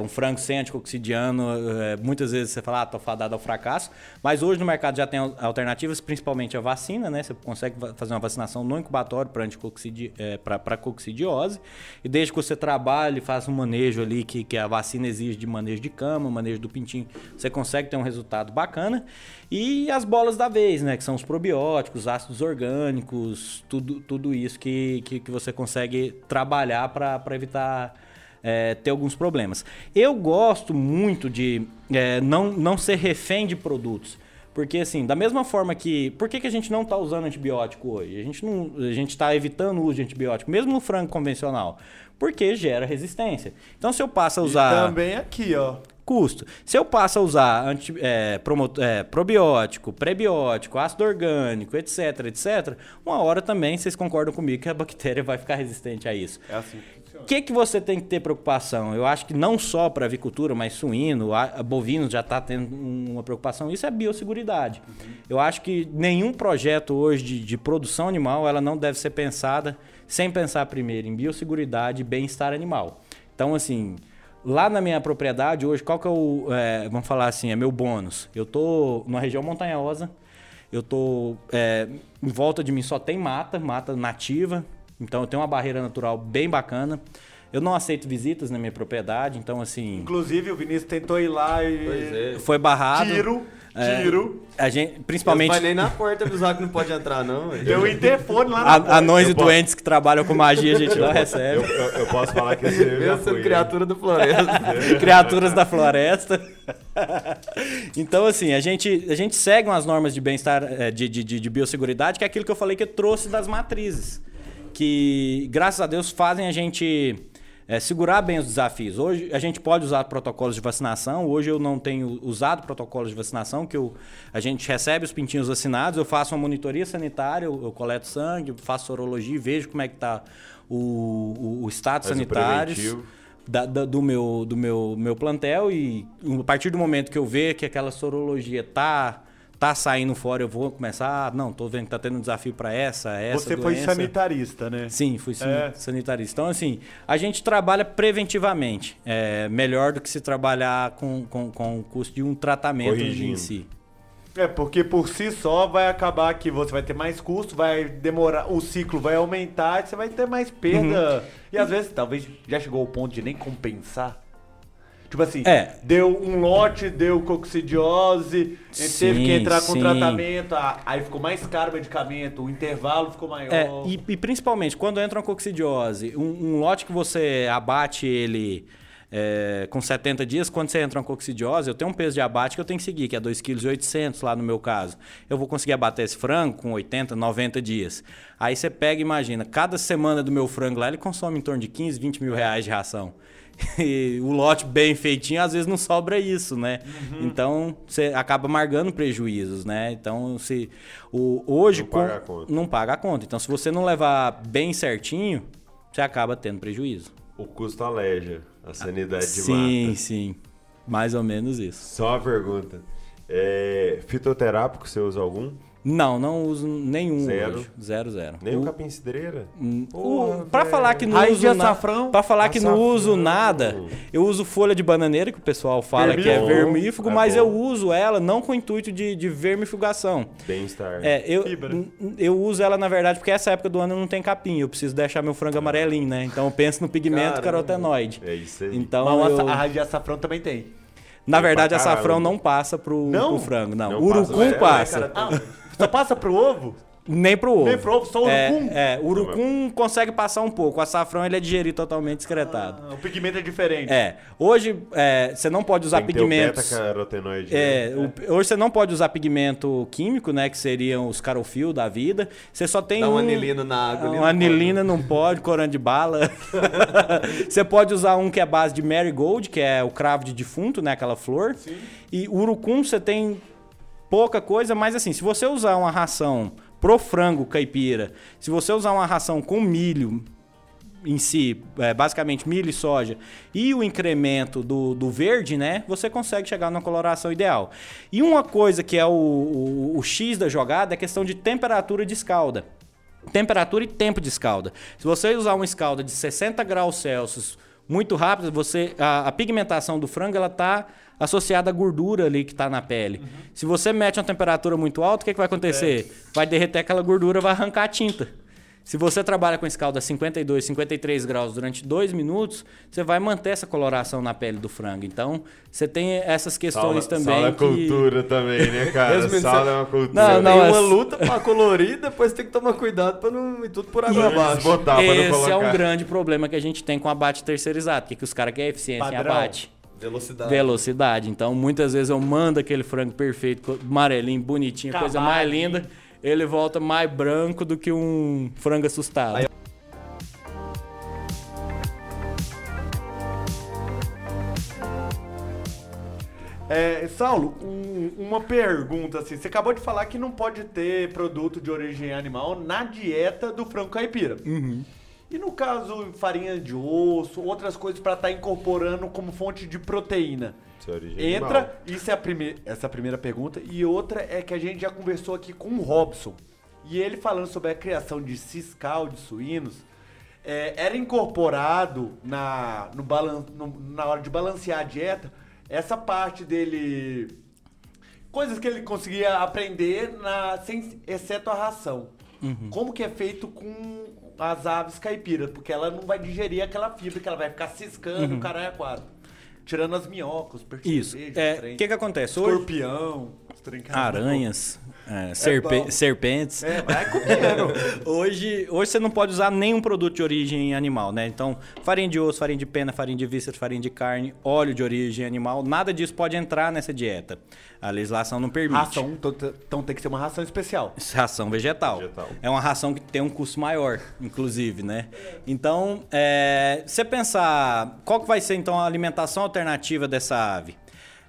um frango sem anticoxidiano, é, muitas vezes você fala, ah, tô fadado ao fracasso. Mas hoje no mercado já tem alternativas, principalmente a vacina, né? Você consegue fazer uma vacinação no incubatório para anticoxidi é, para coccidiose. E desde que você trabalhe, faça um manejo ali que, que a vacina exige de manejo de cama, manejo do pintinho, você consegue ter um resultado bacana. E as bolas da vez, né? Que são os probióticos, ácidos orgânicos, tudo, tudo isso que, que, que você consegue trabalhar para evitar é, ter alguns problemas. Eu gosto muito de é, não, não ser refém de produtos. Porque, assim, da mesma forma que. Por que, que a gente não está usando antibiótico hoje? A gente não, a gente está evitando o uso de antibiótico, mesmo no frango convencional. Porque gera resistência. Então, se eu passo a usar. E também aqui, ó. Custo. Se eu passo a usar anti, é, é, probiótico, prebiótico, ácido orgânico, etc, etc, uma hora também vocês concordam comigo que a bactéria vai ficar resistente a isso. É assim. O que, que você tem que ter preocupação? Eu acho que não só para avicultura, mas suíno, a, bovino já está tendo uma preocupação. Isso é biosseguridade. Uhum. Eu acho que nenhum projeto hoje de, de, produção animal ela não deve ser pensada sem pensar primeiro em biosseguridade e bem-estar animal. Então, assim, lá na minha propriedade hoje, qual que é o, é, vamos falar assim, é meu bônus? Eu tô numa região montanhosa, eu tô é, em volta de mim só tem mata, mata nativa, então eu tenho uma barreira natural bem bacana. Eu não aceito visitas na minha propriedade, então assim. Inclusive o Vinícius tentou ir lá e. É. Foi barrado. Tiro. É, tiro. A gente, principalmente. Não vai nem na porta avisar que não pode entrar, não. Deu um interfone lá na a, porta. Anões eu e posso... doentes que trabalham com magia, a gente não recebe. Eu, eu, eu posso falar que esse eu sendo criatura da floresta. Criaturas da floresta. então, assim, a gente, a gente segue umas normas de bem-estar, é, de, de, de, de biosseguridade, que é aquilo que eu falei que eu trouxe das matrizes que, graças a Deus, fazem a gente é, segurar bem os desafios. Hoje a gente pode usar protocolos de vacinação. Hoje eu não tenho usado protocolos de vacinação, que eu, a gente recebe os pintinhos vacinados, eu faço uma monitoria sanitária, eu, eu coleto sangue, faço sorologia, vejo como é que está o, o, o o sanitário da- da- do, meu, do meu, meu plantel e a partir do momento que eu ver que aquela sorologia tá tá saindo fora, eu vou começar, ah, não, tô vendo que tá tendo um desafio para essa, essa Você foi doença. sanitarista, né? Sim, fui É. sanitarista. Então, assim, a gente trabalha preventivamente. É melhor do que se trabalhar com, com, com o custo de um tratamento Corrigindo. em si. É, porque por si só vai acabar que você vai ter mais custo, vai demorar, o ciclo vai aumentar, você vai ter mais perda. Uhum. E às vezes, talvez, já chegou ao ponto de nem compensar. Tipo assim, É. deu um lote, deu coccidiose, gente teve que Sim, entrar com sim. tratamento, aí ficou mais caro o medicamento, o intervalo ficou maior. É, e, e principalmente, quando entra uma coccidiose, um, um lote que você abate ele é, com 70 dias, quando você entra uma coccidiose, eu tenho um peso de abate que eu tenho que seguir, que é 2,8 kg lá no meu caso. Eu vou conseguir abater esse frango com 80, 90 dias. Aí você pega e imagina, cada semana do meu frango lá, ele consome em torno de 15, 20 mil reais de ração. E o lote bem feitinho, às vezes não sobra isso, né? Então, você acaba amargando prejuízos, né? Então, se o, hoje... Não paga com- a conta. não paga a conta. Então, se você não levar bem certinho, você acaba tendo prejuízo. O custo aleja, a sanidade sim, mata. sim. Mais ou menos isso. Só uma pergunta. É, fitoterápico, você usa algum? Não, não uso nenhum Zero? hoje. Zero, zero. Nem o, o, capim cidreira? o- velho. falar que não Raiz uso açafrão? Pra falar que não uso nada, eu uso folha de bananeira, que o pessoal fala que é Vermífugo. É mas bom. eu uso ela não com o intuito de, de vermifugação. Bem-estar. É, eu, eu uso ela, na verdade, porque essa época do ano não tem capim. Eu preciso deixar meu frango amarelinho, né? Então eu penso no pigmento Caramba. carotenoide. É isso aí. Então, Mas o eu- a raiz de açafrão também tem. na Tem verdade, açafrão não passa pro, Não? pro frango, não. Não urucum passa, é, passa. Ah, só passa pro ovo? Nem pro ovo. Nem pro ovo, só o É, urucum? É, o urucum consegue passar um pouco. O açafrão ele é digerido totalmente excretado. Ah, o pigmento é diferente. É. Hoje, é, você não pode usar Tem que ter o pigmentos. beta-carotenoide. É, né? o- hoje você não pode usar pigmento químico, né? Que seriam os carofil da vida. Você só tem Dá um... uma anilina na água ali, Uma anilina não pode, corante de bala. você pode usar um que é base de marigold, que é o cravo de defunto, né? Aquela flor. E urucum você tem pouca coisa, mas assim, se você usar uma ração pro frango caipira, se você usar uma ração com milho em si, é, basicamente milho e soja, e o incremento do, do verde, né, você consegue chegar numa coloração ideal. E uma coisa que é o, o, o X da jogada é a questão de temperatura de escalda. Temperatura e tempo de escalda. Se você usar uma escalda de 60 graus Celsius muito rápida, você a, a pigmentação do frango ela tá associada à gordura ali que está na pele. Se você mete uma temperatura muito alta, o que, que vai acontecer? Vai derreter aquela gordura, vai arrancar a tinta. Se você trabalha com escalda 52, 53 graus durante dois minutos, você vai manter essa coloração na pele do frango. Então, você tem essas questões Sala- também. Sala é que... cultura também, né, cara? Você- é uma cultura. Não, não, tem uma é- luta pra colorir, depois tem que tomar cuidado pra não ir tudo por água abaixo. Botar pra não Esse é um grande problema que a gente tem com abate terceirizado, que, que os caras querem eficiência em Padrão. abate. Velocidade. Velocidade. Então, muitas vezes eu mando aquele frango perfeito, amarelinho, bonitinho, coisa mais linda. Ele volta mais branco do que um frango assustado. Aí- É, Saulo, um- uma pergunta assim. Você acabou de falar que não pode ter produto de origem animal na dieta do frango caipira. E no caso, farinha de osso, outras coisas para estar incorporando como fonte de proteína? É Entra, animal. isso é a primeira, essa é a primeira pergunta. E outra é que a gente já conversou aqui com o Robson. E ele falando sobre a criação de ciscal de suínos, é, era incorporado na, no balan, no- na hora de balancear a dieta essa parte dele. Coisas que ele conseguia aprender, na, sem, exceto a ração. Como que é feito com as aves caipiras? Porque ela não vai digerir aquela fibra, que ela vai ficar ciscando o caralho a quatro. Tirando as minhocas, os Isso. percevejos, É, trem. O que, que acontece? Hoje, escorpião. aranhas, é, serpe- bom. serpentes. É, vai comendo. Hoje, hoje você não pode usar nenhum produto de origem animal, né? Então, farinha de osso, farinha de pena, farinha de vísceras, farinha de carne, óleo de origem animal, nada disso pode entrar nessa dieta. A legislação não permite. ração, então, então tem que ser uma ração especial. Ração vegetal. Vegetal. É uma ração que tem um custo maior, inclusive, né? Então, é, você pensar qual que vai ser então a alimentação alternativa dessa ave?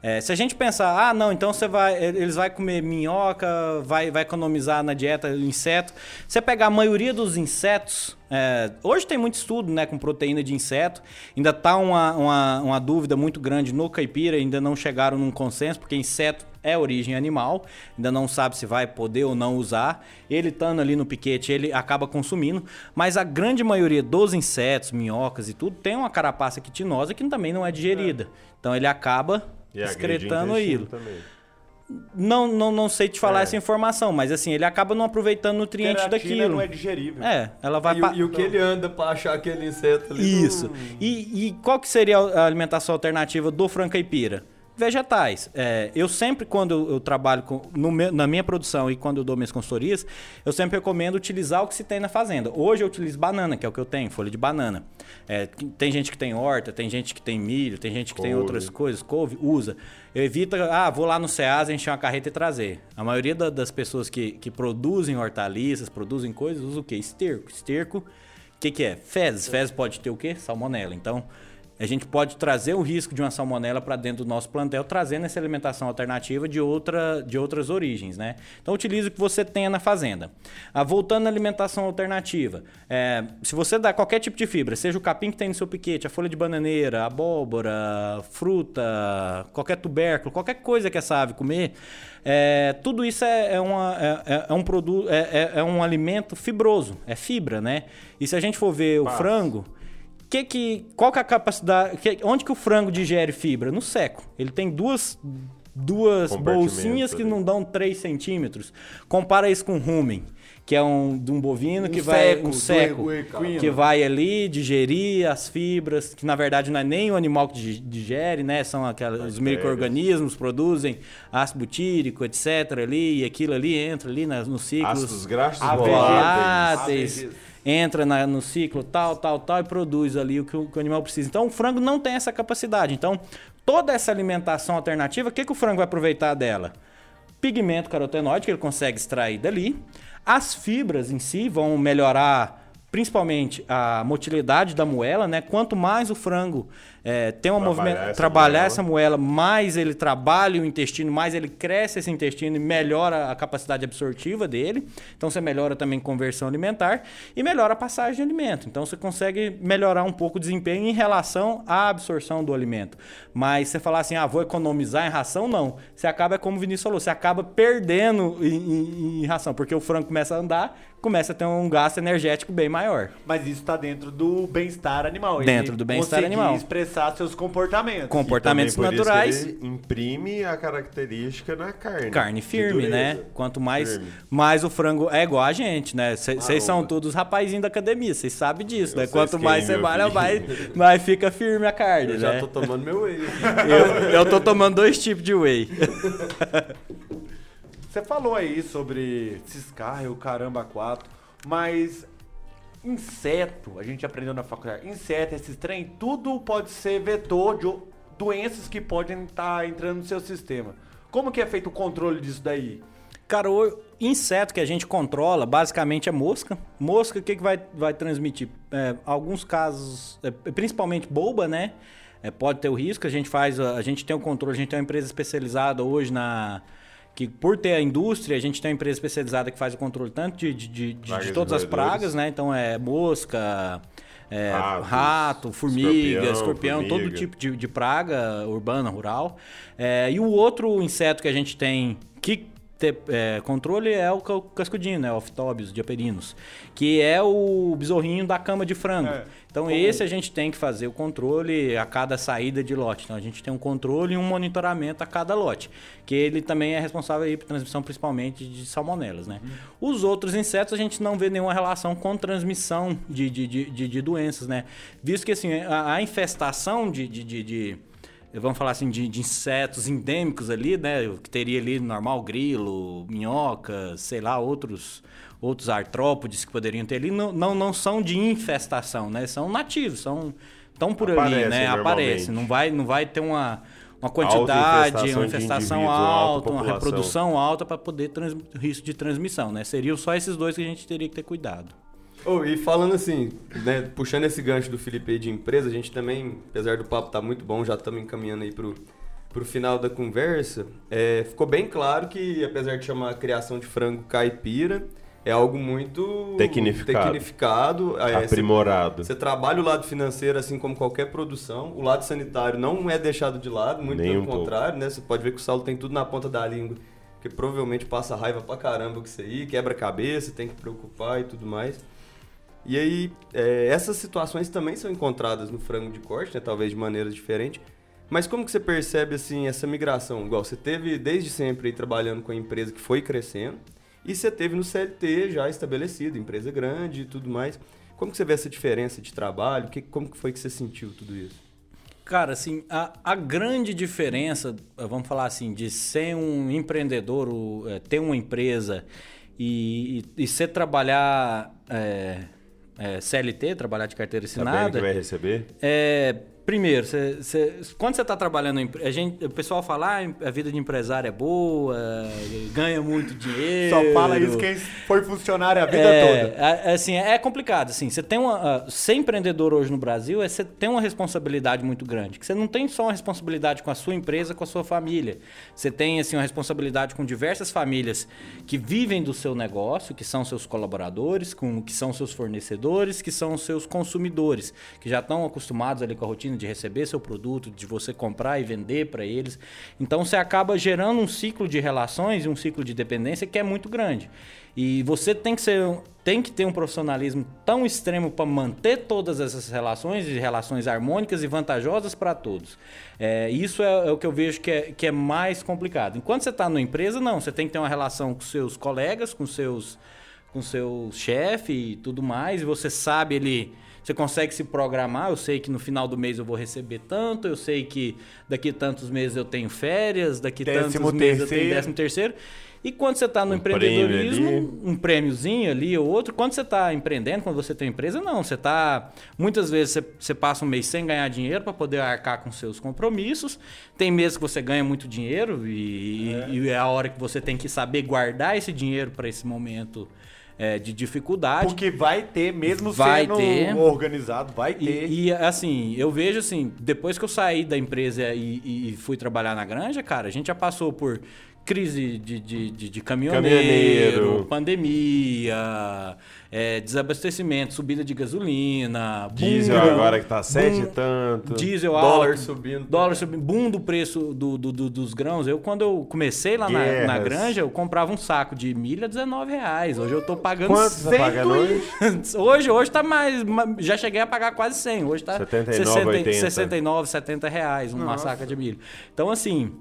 É, se a gente pensar, ah, não, então você vai, eles vai comer minhoca, vai, vai economizar na dieta inseto. Você pegar a maioria dos insetos, é, hoje tem muito estudo, né, com proteína de inseto. Ainda tá uma, uma, uma dúvida muito grande no caipira, ainda não chegaram num consenso, porque inseto é origem animal, ainda não sabe se vai poder ou não usar. Ele estando ali no piquete, ele acaba consumindo, mas a grande maioria dos insetos, minhocas e tudo, tem uma carapaça quitinosa que também não é digerida. Então ele acaba E o excretando também. Não, não, não sei te falar É. essa informação, mas assim, ele acaba não aproveitando nutrientes Queratina daquilo. não é digerível. É, ela vai E, pa- o- e o que ele anda pra achar aquele inseto ali? Isso. E, e qual que seria a alimentação alternativa do frango caipira? Vegetais. É, eu sempre, quando eu, trabalho com, no meu- na minha produção e quando eu dou minhas consultorias, eu sempre recomendo utilizar o que se tem na fazenda. Hoje eu utilizo banana, que é o que eu tenho, folha de banana. É, tem gente que tem horta, tem gente que tem milho, tem gente que tem Couve. outras coisas, couve, usa. Eu evito, ah, vou lá no Ceasa, encher uma carreta e trazer. A maioria da- das pessoas que, que produzem hortaliças, produzem coisas, usa o quê? Esterco. Esterco, o que, que é? Fezes. Fezes pode ter o quê? Salmonela. Então, a gente pode trazer o risco de uma salmonela para dentro do nosso plantel, trazendo essa alimentação alternativa de, outra, de outras origens, né? Então, utilize o que você tenha na fazenda. Ah, voltando à alimentação alternativa, é, se você dá qualquer tipo de fibra, seja o capim que tem no seu piquete, a folha de bananeira, a abóbora, fruta, qualquer tubérculo, qualquer coisa que essa ave comer, é, tudo isso é, é uma- é- é- é um produto, é, é- é um alimento fibroso, é fibra, né? E se a gente for ver o Passa. frango, que que, qual que é a capacidade, que- onde que o frango digere fibra? No seco. Ele tem duas, duas bolsinhas que ali. não dão 3 centímetros. Compara isso com rumen, que é um de um bovino que Um vai seco, um seco equino. que vai ali digerir as fibras, que na verdade não é nem o animal que dig- digere, né? São aquelas, os micro-organismos produzem ácido butírico, etc. ali, e aquilo ali entra ali no ciclo Ácidos graxos voláteis, AVGs. Entra na- no ciclo tal, tal, tal e produz ali o que, o que o animal precisa. Então o frango não tem essa capacidade. Então toda essa alimentação alternativa, o que, que o frango vai aproveitar dela? Pigmento carotenoide que ele consegue extrair dali. As fibras em si vão melhorar principalmente a motilidade da moela, né? Quanto mais o frango é, tem uma Trabalhar movimento, essa trabalhar moela. essa moela, mais ele trabalha o intestino, mais ele cresce esse intestino e melhora a capacidade absortiva dele. Então você melhora também a conversão alimentar e melhora a passagem de alimento. Então você consegue melhorar um pouco o desempenho em relação à absorção do alimento. Mas você falar assim, ah, vou economizar em ração, não. Você acaba, é como o Vinícius falou, você acaba perdendo em, em- em ração, porque o frango começa a andar, começa a ter um gasto energético bem maior. Mas isso tá dentro do bem-estar animal. Dentro do bem-estar animal. expressar seus comportamentos. Comportamentos E naturais. que ele imprime a característica na carne. Carne firme, dureza. né? Quanto mais, Firme. mais o frango é igual a gente, né? Vocês são Maromba. todos rapazinhos da academia, vocês sabem disso, Eu né? Quanto mais você malha, mais, mais fica firme a carne, Eu já né? tô tomando meu whey. Eu, eu tô tomando dois tipos de whey. Você falou aí sobre ciscar e o caramba 4, mas inseto, a gente aprendeu na faculdade, inseto, esses trem, tudo pode ser vetor de doenças que podem estar entrando no seu sistema. Como que é feito o controle disso daí? Cara, o inseto que a gente controla basicamente é mosca. Mosca, o que, que vai, vai transmitir? É, alguns casos, é, principalmente boba, né? É, pode ter o risco. A gente faz, a gente tem o controle, a gente tem uma empresa especializada hoje na. Que por ter a indústria, a gente tem uma empresa especializada que faz o controle tanto de, de, de- de- todas as pragas, né? Então é mosca, é, Ratos, rato, formiga, escorpião, escorpião, todo formiga. tipo de, de praga urbana, rural. É, e o outro inseto que a gente tem que ter é, controle é o ca- cascudinho, né? O Ophthobius diaperinos, que é o besorrinho da cama de frango. É, então como- esse a gente tem que fazer o controle a cada saída de lote. Então a gente tem um controle e um monitoramento a cada lote, que ele também é responsável aí por transmissão principalmente de salmonelas, né? Os outros insetos a gente não vê nenhuma relação com transmissão de, de, de, de- de doenças, né? Visto que assim, a, a infestação de- de- de vamos falar assim, de, de, insetos endêmicos ali, né? Que teria ali normal, grilo, minhoca, sei lá, outros, outros artrópodes que poderiam ter ali, não, não, não são de infestação, né? São nativos, são tão por Aparece, ali, né? Aparece. Não vai, não vai ter uma, uma quantidade, uma infestação alta, uma reprodução alta para poder trans, risco de transmissão, né? Seriam só esses dois que a gente teria que ter cuidado. Oh, e falando assim, né, puxando esse gancho do Felipe de empresa, a gente também, apesar do papo estar tá muito bom, já estamos encaminhando aí pro, pro final da conversa, é, ficou bem claro que, apesar de chamar a criação de frango caipira, é algo muito tecnificado, tecnificado é, aprimorado. Você, você, trabalha o lado financeiro assim como qualquer produção. O lado sanitário não é deixado de lado, muito Nem pelo um contrário, pouco. né? Você pode ver que o Saulo tem tudo na ponta da língua, que provavelmente passa raiva pra caramba com isso aí, quebra a cabeça, tem que preocupar e tudo mais. E aí, é, essas situações também são encontradas no frango de corte, né? Talvez de maneira diferente. Mas como que você percebe assim essa migração? Igual você teve desde sempre trabalhando com a empresa que foi crescendo e você teve no CLT já estabelecido, empresa grande e tudo mais. Como que você vê essa diferença de trabalho? Que, como que foi que você sentiu tudo isso? Cara, assim, a, a grande diferença, vamos falar assim, de ser um empreendedor, é, ter uma empresa e, e, e ser trabalhar é, é, CLT, trabalhar de carteira assinada. Sabendo que vai receber? É, Primeiro, cê, cê, quando você está trabalhando, a gente, o pessoal fala ah, a vida de empresário é boa, ganha muito dinheiro. Só fala isso quem foi funcionário a vida é, toda. É, assim, é complicado. Assim, você tem uma, uh, ser empreendedor hoje no Brasil é você tem uma responsabilidade muito grande. Que você não tem só uma responsabilidade com a sua empresa, com a sua família. Você tem assim uma responsabilidade com diversas famílias que vivem do seu negócio, que são seus colaboradores, com que são seus fornecedores, que são seus consumidores, que já estão acostumados ali com a rotina de receber seu produto, de você comprar e vender para eles. Então você acaba gerando um ciclo de relações e um ciclo de dependência que é muito grande. E você tem que, ser, tem que ter um profissionalismo tão extremo para manter todas essas relações e relações harmônicas e vantajosas para todos. É, isso é, é, o que eu vejo que é, que é mais complicado. Enquanto você está numa empresa, não. Você tem que ter uma relação com seus colegas, com seus com seu chefe e tudo mais, e você sabe ele você consegue se programar. Eu sei que no final do mês eu vou receber tanto, eu sei que daqui a tantos meses eu tenho férias, daqui a tantos meses terceiro. eu tenho décimo terceiro. E quando você está no um empreendedorismo, prêmio um prêmiozinho ali ou outro, quando você está empreendendo, quando você tem empresa, não. Você está. Muitas vezes você, você, passa um mês sem ganhar dinheiro para poder arcar com seus compromissos. Tem meses que você ganha muito dinheiro e é, e é a hora que você tem que saber guardar esse dinheiro para esse momento é, de dificuldade. Porque vai ter, mesmo vai sendo ter. organizado, vai ter. E, e, assim, eu vejo assim, depois que eu saí da empresa e, e, fui trabalhar na granja, cara, a gente já passou por crise de, de, de, de caminhoneiro, caminhoneiro, pandemia, é, desabastecimento, subida de gasolina, diesel boom, agora que tá sete e tanto, diesel dólar alto, subindo, dólar subindo, boom do preço do, do, do, dos grãos. Eu quando eu comecei lá na, na, granja, eu comprava um saco de milha 19 reais. Hoje eu tô pagando Quanto 100 tá pagando hoje? hoje? Hoje tá mais, já cheguei a pagar quase 100. Hoje tá 79, 60, 80. 69, 70 reais uma Nossa. saca de milho. Então assim,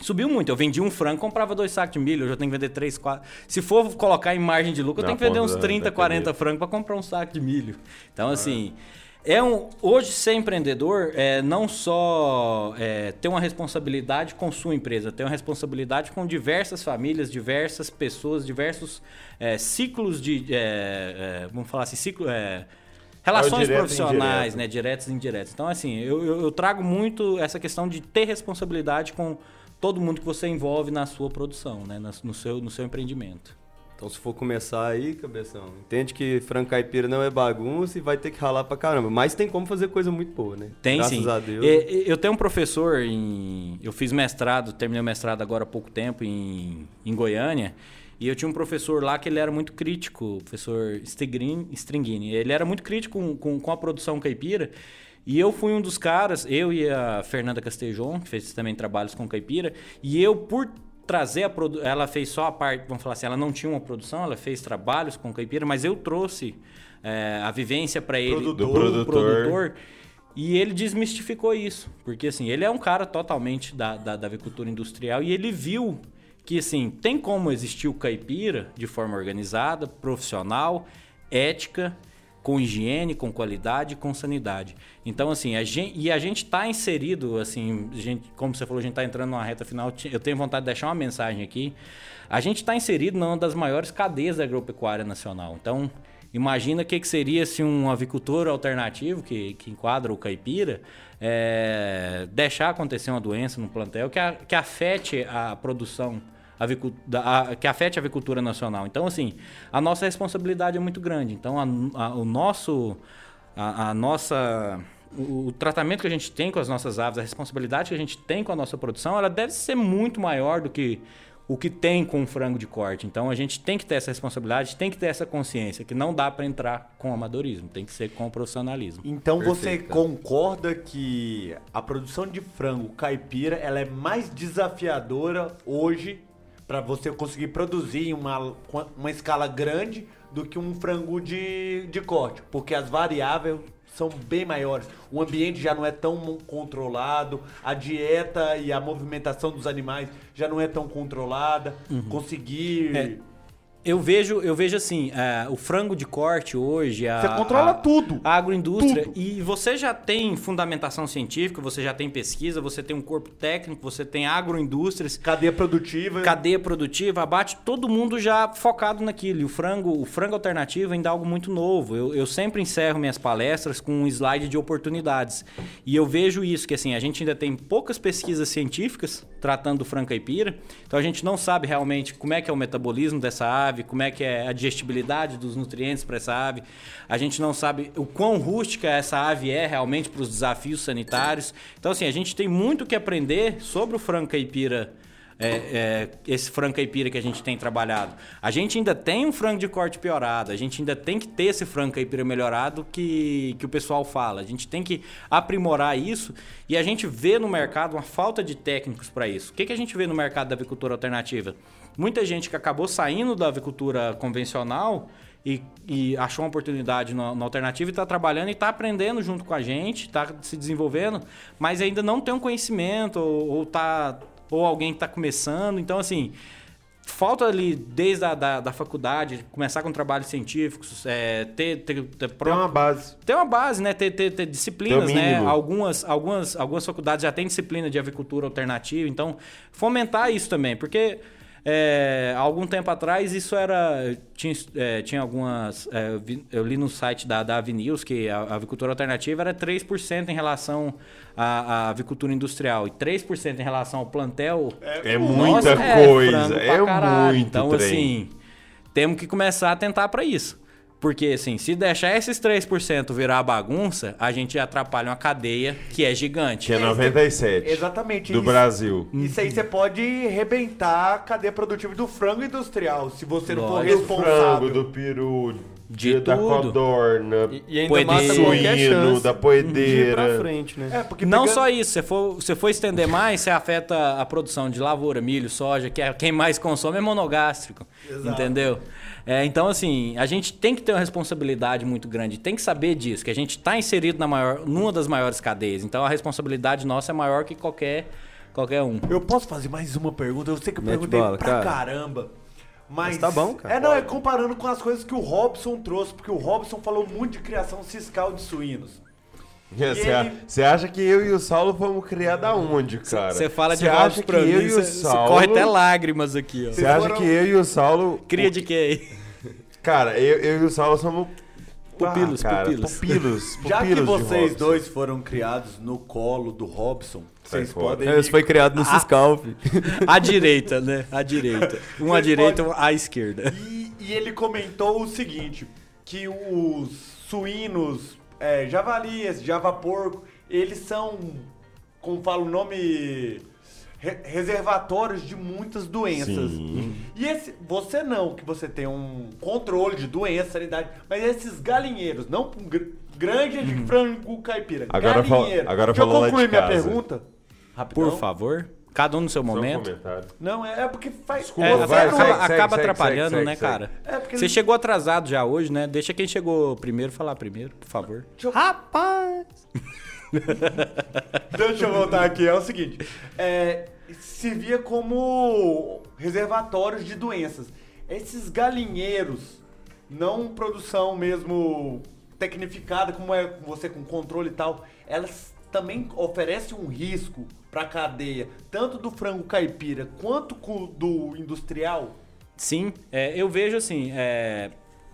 Subiu muito. Eu vendi um frango, comprava dois sacos de milho. Hoje eu tenho que vender três, quatro. Se for colocar em margem de lucro, eu tenho que vender uns 30, 40 frangos para comprar um saco de milho. Então, ah. assim. É um, hoje, ser empreendedor é não só é, ter uma responsabilidade com sua empresa, ter uma responsabilidade com diversas famílias, diversas pessoas, diversos é, ciclos de. É, é vamos falar assim, ciclo. É, relações profissionais, né? Diretas e indiretas. Então, assim, eu, eu, eu trago muito essa questão de ter responsabilidade com todo mundo que você envolve na sua produção, né? no, seu, no seu empreendimento. Então, se for começar aí, cabeção, entende que frango caipira não é bagunça e vai ter que ralar pra caramba. Mas tem como fazer coisa muito boa, né? Tem Graças sim. Graças a Deus. Eu tenho um professor em. Eu fiz mestrado, terminei o mestrado agora há pouco tempo em, em Goiânia. E eu tinha um professor lá que ele era muito crítico, o professor Stringini. Ele era muito crítico com, com, com a produção caipira. E eu fui um dos caras, eu e a Fernanda Castejon, que fez também trabalhos com caipira, e eu, por trazer a produção, ela fez só a parte, vamos falar assim, ela não tinha uma produção, ela fez trabalhos com caipira, mas eu trouxe é, a vivência para ele do, do produtor. produtor. E ele desmistificou isso, porque assim, ele é um cara totalmente da, da, da avicultura industrial e ele viu que assim, tem como existir o caipira de forma organizada, profissional, ética, com higiene, com qualidade, com sanidade. Então, assim, a gente, e a gente está inserido, assim, gente, como você falou, a gente está entrando numa reta final. Eu tenho vontade de deixar uma mensagem aqui. A gente está inserido numa das maiores cadeias da agropecuária nacional. Então, imagina o que, que seria se um avicultor alternativo, que, que enquadra o caipira, é, deixar acontecer uma doença no plantel que, a, que afete a produção que afete a avicultura nacional. Então, assim, a nossa responsabilidade é muito grande. Então, a, a, o nosso, a, a nossa o, o, tratamento que a gente tem com as nossas aves, a responsabilidade que a gente tem com a nossa produção, ela deve ser muito maior do que o que tem com o frango de corte. Então a gente tem que ter essa responsabilidade, tem que ter essa consciência que não dá para entrar com amadorismo, tem que ser com profissionalismo. Então Perfeito. você concorda que a produção de frango caipira ela é mais desafiadora hoje para você conseguir produzir em uma, uma escala grande do que um frango de, de corte, porque as variáveis são bem maiores. O ambiente já não é tão controlado, a dieta e a movimentação dos animais já não é tão controlada. Uhum. Conseguir é eu vejo, eu vejo assim, é, o frango de corte hoje. A, você controla a, tudo. A agroindústria. Tudo. E você já tem fundamentação científica, você já tem pesquisa, você tem um corpo técnico, você tem agroindústrias. Cadeia produtiva. Cadeia produtiva, abate, todo mundo já focado naquilo. E o frango, o frango alternativo ainda é algo muito novo. Eu, eu sempre encerro minhas palestras com um slide de oportunidades. E eu vejo isso, que assim, a gente ainda tem poucas pesquisas científicas tratando do frango caipira. Então a gente não sabe realmente como é que é o metabolismo dessa ave ave, como é que é a digestibilidade dos nutrientes para essa ave. A gente não sabe o quão rústica essa ave é realmente para os desafios sanitários. Então, assim, a gente tem muito que aprender sobre o frango caipira é, é, esse frango caipira que a gente tem trabalhado. A gente ainda tem um frango de corte piorado, a gente ainda tem que ter esse frango caipira melhorado que, que o pessoal fala. A gente tem que aprimorar isso e a gente vê no mercado uma falta de técnicos para isso. O que, que a gente vê no mercado da avicultura alternativa? Muita gente que acabou saindo da avicultura convencional e, e, achou uma oportunidade na, alternativa e está trabalhando e está aprendendo junto com a gente, está se desenvolvendo, mas ainda não tem um conhecimento ou, ou tá ou alguém que está começando. Então, assim, falta ali, desde a da, da faculdade, começar com trabalhos científicos, é, ter, ter, ter, ter uma base. Ter uma base, né? Ter, ter, ter disciplinas, né? Algumas, algumas, algumas faculdades já têm disciplina de avicultura alternativa, então fomentar isso também, porque é, algum tempo atrás, isso era. Tinha, é, tinha algumas. É, eu li no site da, da Avinews que a, a avicultura alternativa era 3% em relação à, à, avicultura industrial e 3% em relação ao plantel. É, é muita é coisa, é, muito. Então, trem. assim, temos que começar a tentar para isso. Porque, assim, se deixar esses 3% virar bagunça, a gente atrapalha uma cadeia que é gigante. Que é 97. Exatamente. Do isso, Brasil. Isso aí você pode rebentar a cadeia produtiva do frango industrial, se você não for responsável. Do frango, do peru, de da tudo. codorna, e, e ainda mata suíno, da poedeira. pra frente, né? É, porque Não só isso, se for, se for estender mais, você afeta a produção de lavoura, milho, soja, que é quem mais consome é monogástrico. Exato. Entendeu? É, então, assim, a gente tem que ter uma responsabilidade muito grande, tem que saber disso, que a gente está inserido na maior, numa das maiores cadeias. Então, a responsabilidade nossa é maior que qualquer, qualquer um. Eu posso fazer mais uma pergunta? Eu sei que eu Mete perguntei bola, pra cara. caramba. Mas, mas, tá bom, cara. É, não, é comparando com as coisas que o Robson trouxe, porque o Robson falou muito de criação fiscal de suínos. Você ele... acha que eu e o Saulo vamos criar da onde, cara? Você fala de Robson pra mim, você corre até lágrimas aqui, ó. Você acha foram... que eu e o Saulo... Cria de quê? Cara, eu, eu e o Saulo somos Pupilos, ah, cara, pupilos. pupilos. Já que vocês dois foram criados no colo do Robson, vocês podem. Isso foi criado no Ciscalf. À direita, né? À direita. Um à direita, um à esquerda. E, e, ele comentou o seguinte: que os suínos, é, javalias, javaporco, eles são, como fala o nome reservatórios de muitas doenças. Sim. E esse, você não, que você tem um controle de doença, sanidade, mas esses galinheiros, não grande de uhum. frango caipira. Agora galinheiro. Fal, agora Deixa eu concluir minha pergunta. Rapidão. Por favor. Cada um no seu momento. Não, é, é porque faz. Desculpa, é, vai, acaba, segue, acaba segue, atrapalhando, segue, né, cara? É Você chegou atrasado já hoje, né? Deixa quem chegou primeiro falar primeiro, por favor. Eu... Rapaz! Deixa eu voltar aqui. É o seguinte: é, servia como reservatórios de doenças. Esses galinheiros, não produção mesmo tecnificada, como é você com controle e tal, elas também oferecem um risco para a cadeia, tanto do frango caipira quanto do industrial? Sim, é, eu vejo assim, é,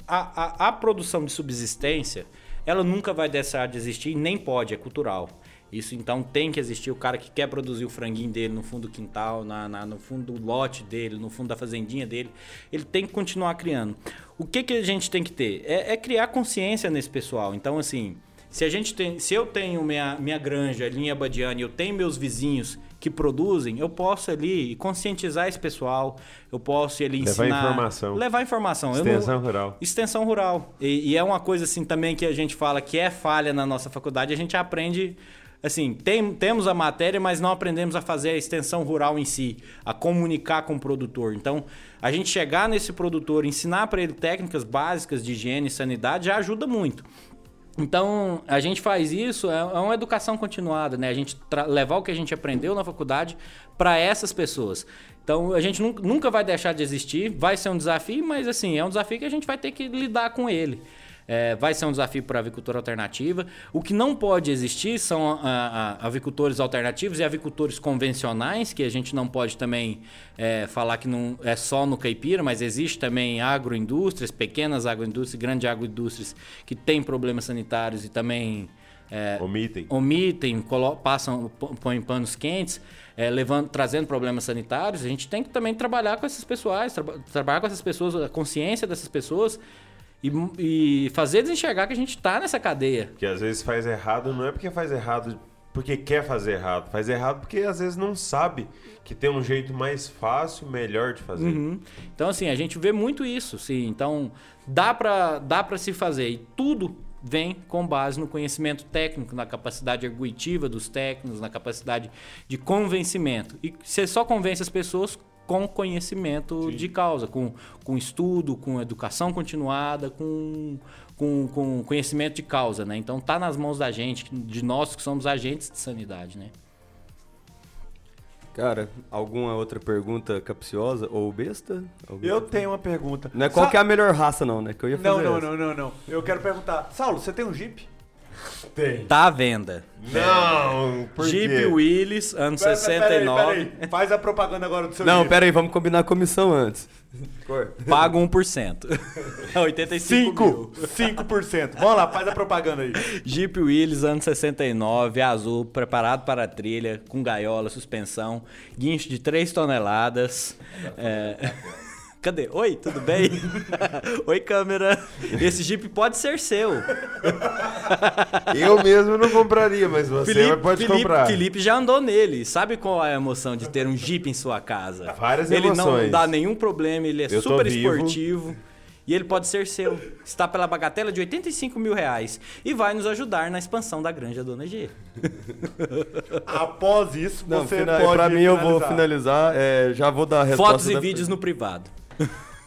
a, a, a produção de subsistência, ela nunca vai deixar de existir, nem pode, é cultural. Isso então tem que existir o cara que quer produzir o franguinho dele no fundo do quintal, na, na- no fundo do lote dele, no fundo da fazendinha dele. Ele tem que continuar criando. O que, que a gente tem que ter? É, é criar consciência nesse pessoal. Então, assim, se a gente tem, se eu tenho minha, minha granja, linha Badiane, eu tenho meus vizinhos que produzem, eu posso ali conscientizar esse pessoal, eu posso ele Levar ensinar, informação. levar informação. Eu não- Extensão rural. Extensão rural. E, e é uma coisa assim também que a gente fala que é falha na nossa faculdade, a gente aprende assim, tem- temos a matéria, mas não aprendemos a fazer a extensão rural em si, a comunicar com o produtor. Então, a gente chegar nesse produtor, ensinar para ele técnicas básicas de higiene e sanidade já ajuda muito. Então, a gente faz isso, é é uma educação continuada, né? A gente levar o que a gente aprendeu na faculdade para essas pessoas. Então, a gente nunca vai deixar de existir, vai ser um desafio, mas assim, é um desafio que a gente vai ter que lidar com ele. É, vai ser um desafio para a avicultura alternativa. O que não pode existir são a- a- avicultores alternativos e avicultores convencionais, que a gente não pode também é, falar que não é só no caipira, mas existe também agroindústrias, pequenas agroindústrias, grandes agroindústrias que têm problemas sanitários e também é, Omitem. omitem, passam, põem panos quentes, é, levando, trazendo problemas sanitários. A gente tem que também trabalhar com esses pessoais, traba- trabalhar com essas pessoas, a consciência dessas pessoas e, e fazer eles enxergar que a gente está nessa cadeia. Que às vezes faz errado, não é porque faz errado porque quer fazer errado. Faz errado porque às vezes não sabe que tem um jeito mais fácil, melhor de fazer. Uhum. Então, assim, a gente vê muito isso, sim. Então, dá para dá pra se fazer. E tudo vem com base no conhecimento técnico, na capacidade arguitiva dos técnicos, na capacidade de convencimento. E você só convence as pessoas com conhecimento de causa, com, com estudo, com educação continuada, com, com, com conhecimento de causa, né? Então tá nas mãos da gente, de nós que somos agentes de sanidade, né? Cara, alguma outra pergunta capciosa ou besta? Alguma- Eu tenho uma pergunta. Não é qual Sa- que é a melhor raça, não, né? Que eu ia fazer Não, não, essa. não, não, não. Eu quero perguntar. Saulo, você tem um Jeep? Tem. Tá à venda. Não, por Jeep quê? Willis, ano Pera- pera- 69. pera aí. Faz a propaganda agora do seu Não, Jeep. pera aí, vamos combinar a comissão antes. Pago 1%. 85 5, 5%. Vamos lá, faz a propaganda aí. Jeep Willys, ano 69, azul, preparado para a trilha, com gaiola, suspensão, guincho de 3 toneladas. É, Cadê? Oi, tudo bem? Oi, câmera. Esse Jeep pode ser seu. Eu mesmo não compraria, mas você pode Felipe, comprar. Felipe já andou nele. Sabe qual é a emoção de ter um Jeep em sua casa? Várias ele não emoções. dá nenhum problema, ele é Eu super esportivo. E ele pode ser seu. Está pela bagatela de 85 mil reais. E vai nos ajudar na expansão da Granja Dona G. Após isso, Não, você fina- pode pra mim eu vou finalizar. finalizar. é, já vou dar a resposta. Fotos e da- vídeos no privado.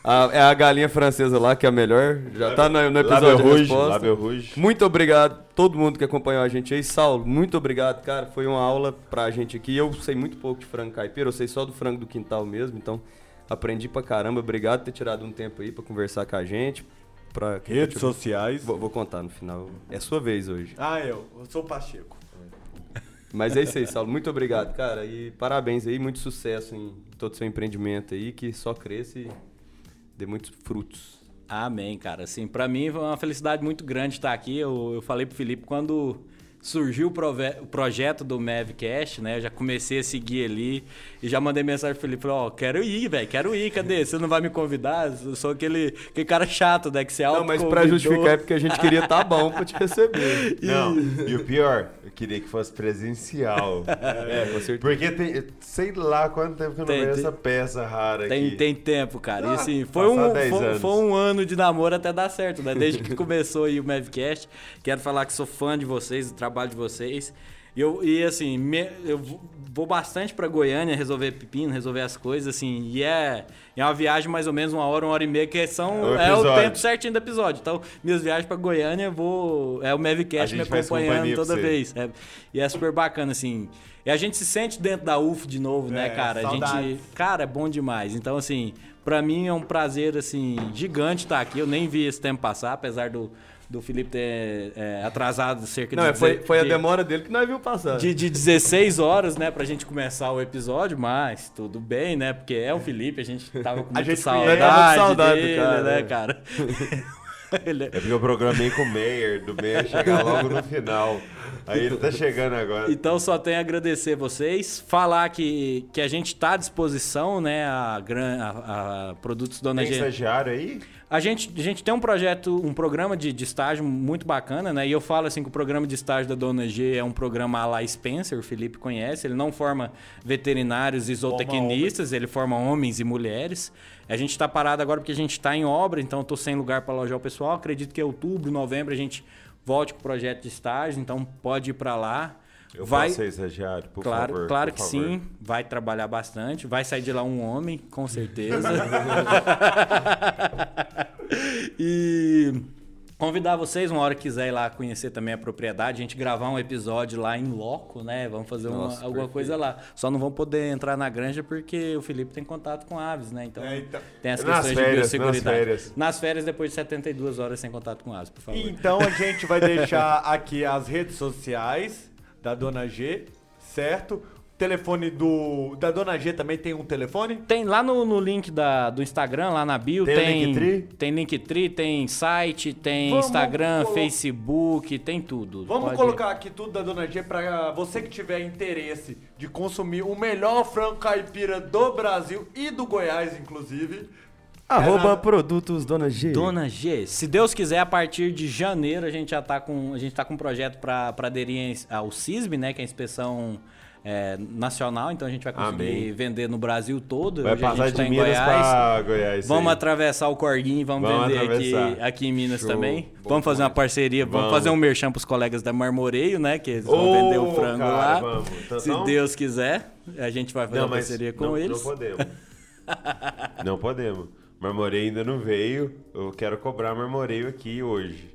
A- é a galinha francesa lá, que é a melhor. Já tá no, no episódio Lábio Rouge. Lábio Rouge. Muito obrigado todo mundo que acompanhou a gente aí. Saulo, muito obrigado, cara. Foi uma aula pra gente aqui. Eu sei muito pouco de frango caipira, eu sei só do frango do quintal mesmo, então aprendi pra caramba. Obrigado por ter tirado um tempo aí pra conversar com a gente. Pra... Redes sociais. Vou, vou contar no final. É sua vez hoje. Ah, eu. Eu sou o Pacheco. Mas é isso aí, Saulo. Muito obrigado, cara. E parabéns aí, muito sucesso em todo o seu empreendimento aí, que só cresça e dê muitos frutos. Amém, cara. Assim, para mim foi uma felicidade muito grande estar aqui. Eu, eu falei pro Felipe quando surgiu o, prove- o projeto do Mavcast, né? Eu já comecei a seguir ali e já mandei mensagem pro Felipe, ó, quero ir, velho, quero ir, cadê? Você não vai me convidar? Eu sou aquele, aquele cara chato, né? Que você Não, mas pra autoconvidou. justificar é porque a gente queria tá bom pra te receber. Não, e o pior, eu queria que fosse presencial. É, com certeza. Porque tem, sei lá quanto tempo que eu não Tem- vejo tem- essa peça rara Tem, aqui. tem tempo, cara. E Ah, assim, foi um, 10 foi, foi um ano de namoro até dar certo, né? Desde que começou aí o Mavcast. Quero falar que sou fã de vocês, do trabalho de vocês. E, eu, e assim, me- eu vou- bastante pra Goiânia resolver pepino, resolver as coisas, assim. E é, é uma viagem mais ou menos uma hora, uma hora e meia, que são, É o é o tempo certinho do episódio. Então, minhas viagens pra Goiânia, eu vou. É o A Mavcast me acompanhando toda vez. É, e é super bacana, assim. E a gente se sente dentro da UF de novo, né, É, cara? A saudades. gente. Cara, é bom demais. Então, assim, pra mim é um prazer, assim, gigante estar aqui. Eu nem vi esse tempo passar, apesar do, do Felipe ter é, atrasado cerca Não, de... é, foi, foi a de- demora dele que nós viu passar. de, de 16 horas, né, pra gente começar o episódio, mas tudo bem, né? Porque é o Felipe, a gente tava com A muita saudade, tava saudade do dele, cara, né, é. cara? Ele- É porque eu programei com o Meyer, do Meyer chegar logo no final. Aí ele tá chegando agora. Então só tenho a agradecer vocês, falar que, que a gente tá à disposição, né, a, gran- a, a Produtos Dona Tem G. estagiário aí? A gente, a gente tem um projeto, um programa de, de estágio muito bacana, né? E eu falo assim que o programa de estágio da Dona G é um programa à la Spencer, o Felipe conhece. Ele não forma veterinários e zootecnistas, ele forma homens e mulheres. A gente está parado agora porque a gente está em obra, então estou sem lugar para alojar o pessoal. Acredito que em outubro, novembro a gente volte com o projeto de estágio, então pode ir para lá. Eu Vai, posso ser por Claro, favor. claro por que favor. sim. Vai trabalhar bastante. Vai sair de lá um homem, com certeza. e convidar vocês, uma hora que quiser ir lá conhecer também a propriedade, a gente gravar um episódio lá em loco, né? Vamos fazer uma- Nossa, alguma perfeito. coisa lá. Só não vão poder entrar na granja porque o Felipe tem contato com aves, né? Então, É, então- tem as Nas questões férias, de nas biosseguridade. férias. Nas férias, depois de 72 horas sem contato com aves, por favor. Então a gente vai deixar aqui as redes sociais da Dona G, certo? Telefone do da Dona G também tem um telefone? Tem lá no, no link da, do Instagram, lá na bio, Tem tem. Linktree? Tem Linktree, tem site, tem Vamos Instagram, colo- Facebook, tem tudo. Vamos Pode- colocar aqui tudo da Dona G pra você que tiver interesse de consumir o melhor frango caipira do Brasil e do Goiás, inclusive. Arroba na- Produtos Dona G. Dona G, se Deus quiser, a partir de janeiro a gente já tá com, a gente tá com um projeto para aderir ao CISB, né, que é a inspeção é, nacional, então a gente vai conseguir Amém. vender no Brasil todo. Vai Hoje a passar gente de tá em Minas Goiás. Vamos aí. atravessar o Corguinho vamos, Vamos vender aqui, atravessar. aqui em Minas Show. também. Vamos fazer uma parceria, vamos, Vamos. fazer um merchan pros colegas da Marmoreio, né? Que eles vão Ô, vender o frango cara, lá. vamos. Então- Se então- Deus quiser, a gente vai fazer Não, uma parceria com não, eles. Não podemos. não podemos. Marmoreio ainda não veio. Eu quero cobrar marmoreio aqui hoje.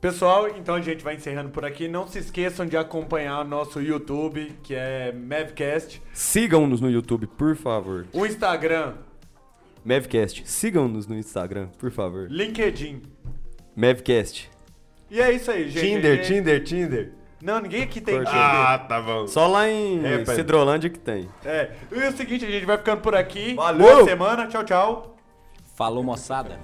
Pessoal, então a gente vai encerrando por aqui. Não se esqueçam de acompanhar o nosso YouTube, que é Mavcast. Sigam-nos no YouTube, por favor. O Instagram, Mavcast. Sigam-nos no Instagram, por favor. LinkedIn. Mavcast. E é isso aí, gente. Tinder, gente- Tinder, Tinder. Não, ninguém aqui tem Tinder. Ah, tá bom. Só lá em É. Cidrolândia que tem. É. E é o seguinte, a gente vai ficando por aqui. Valeu! Boa semana. Tchau, tchau. Falou, moçada.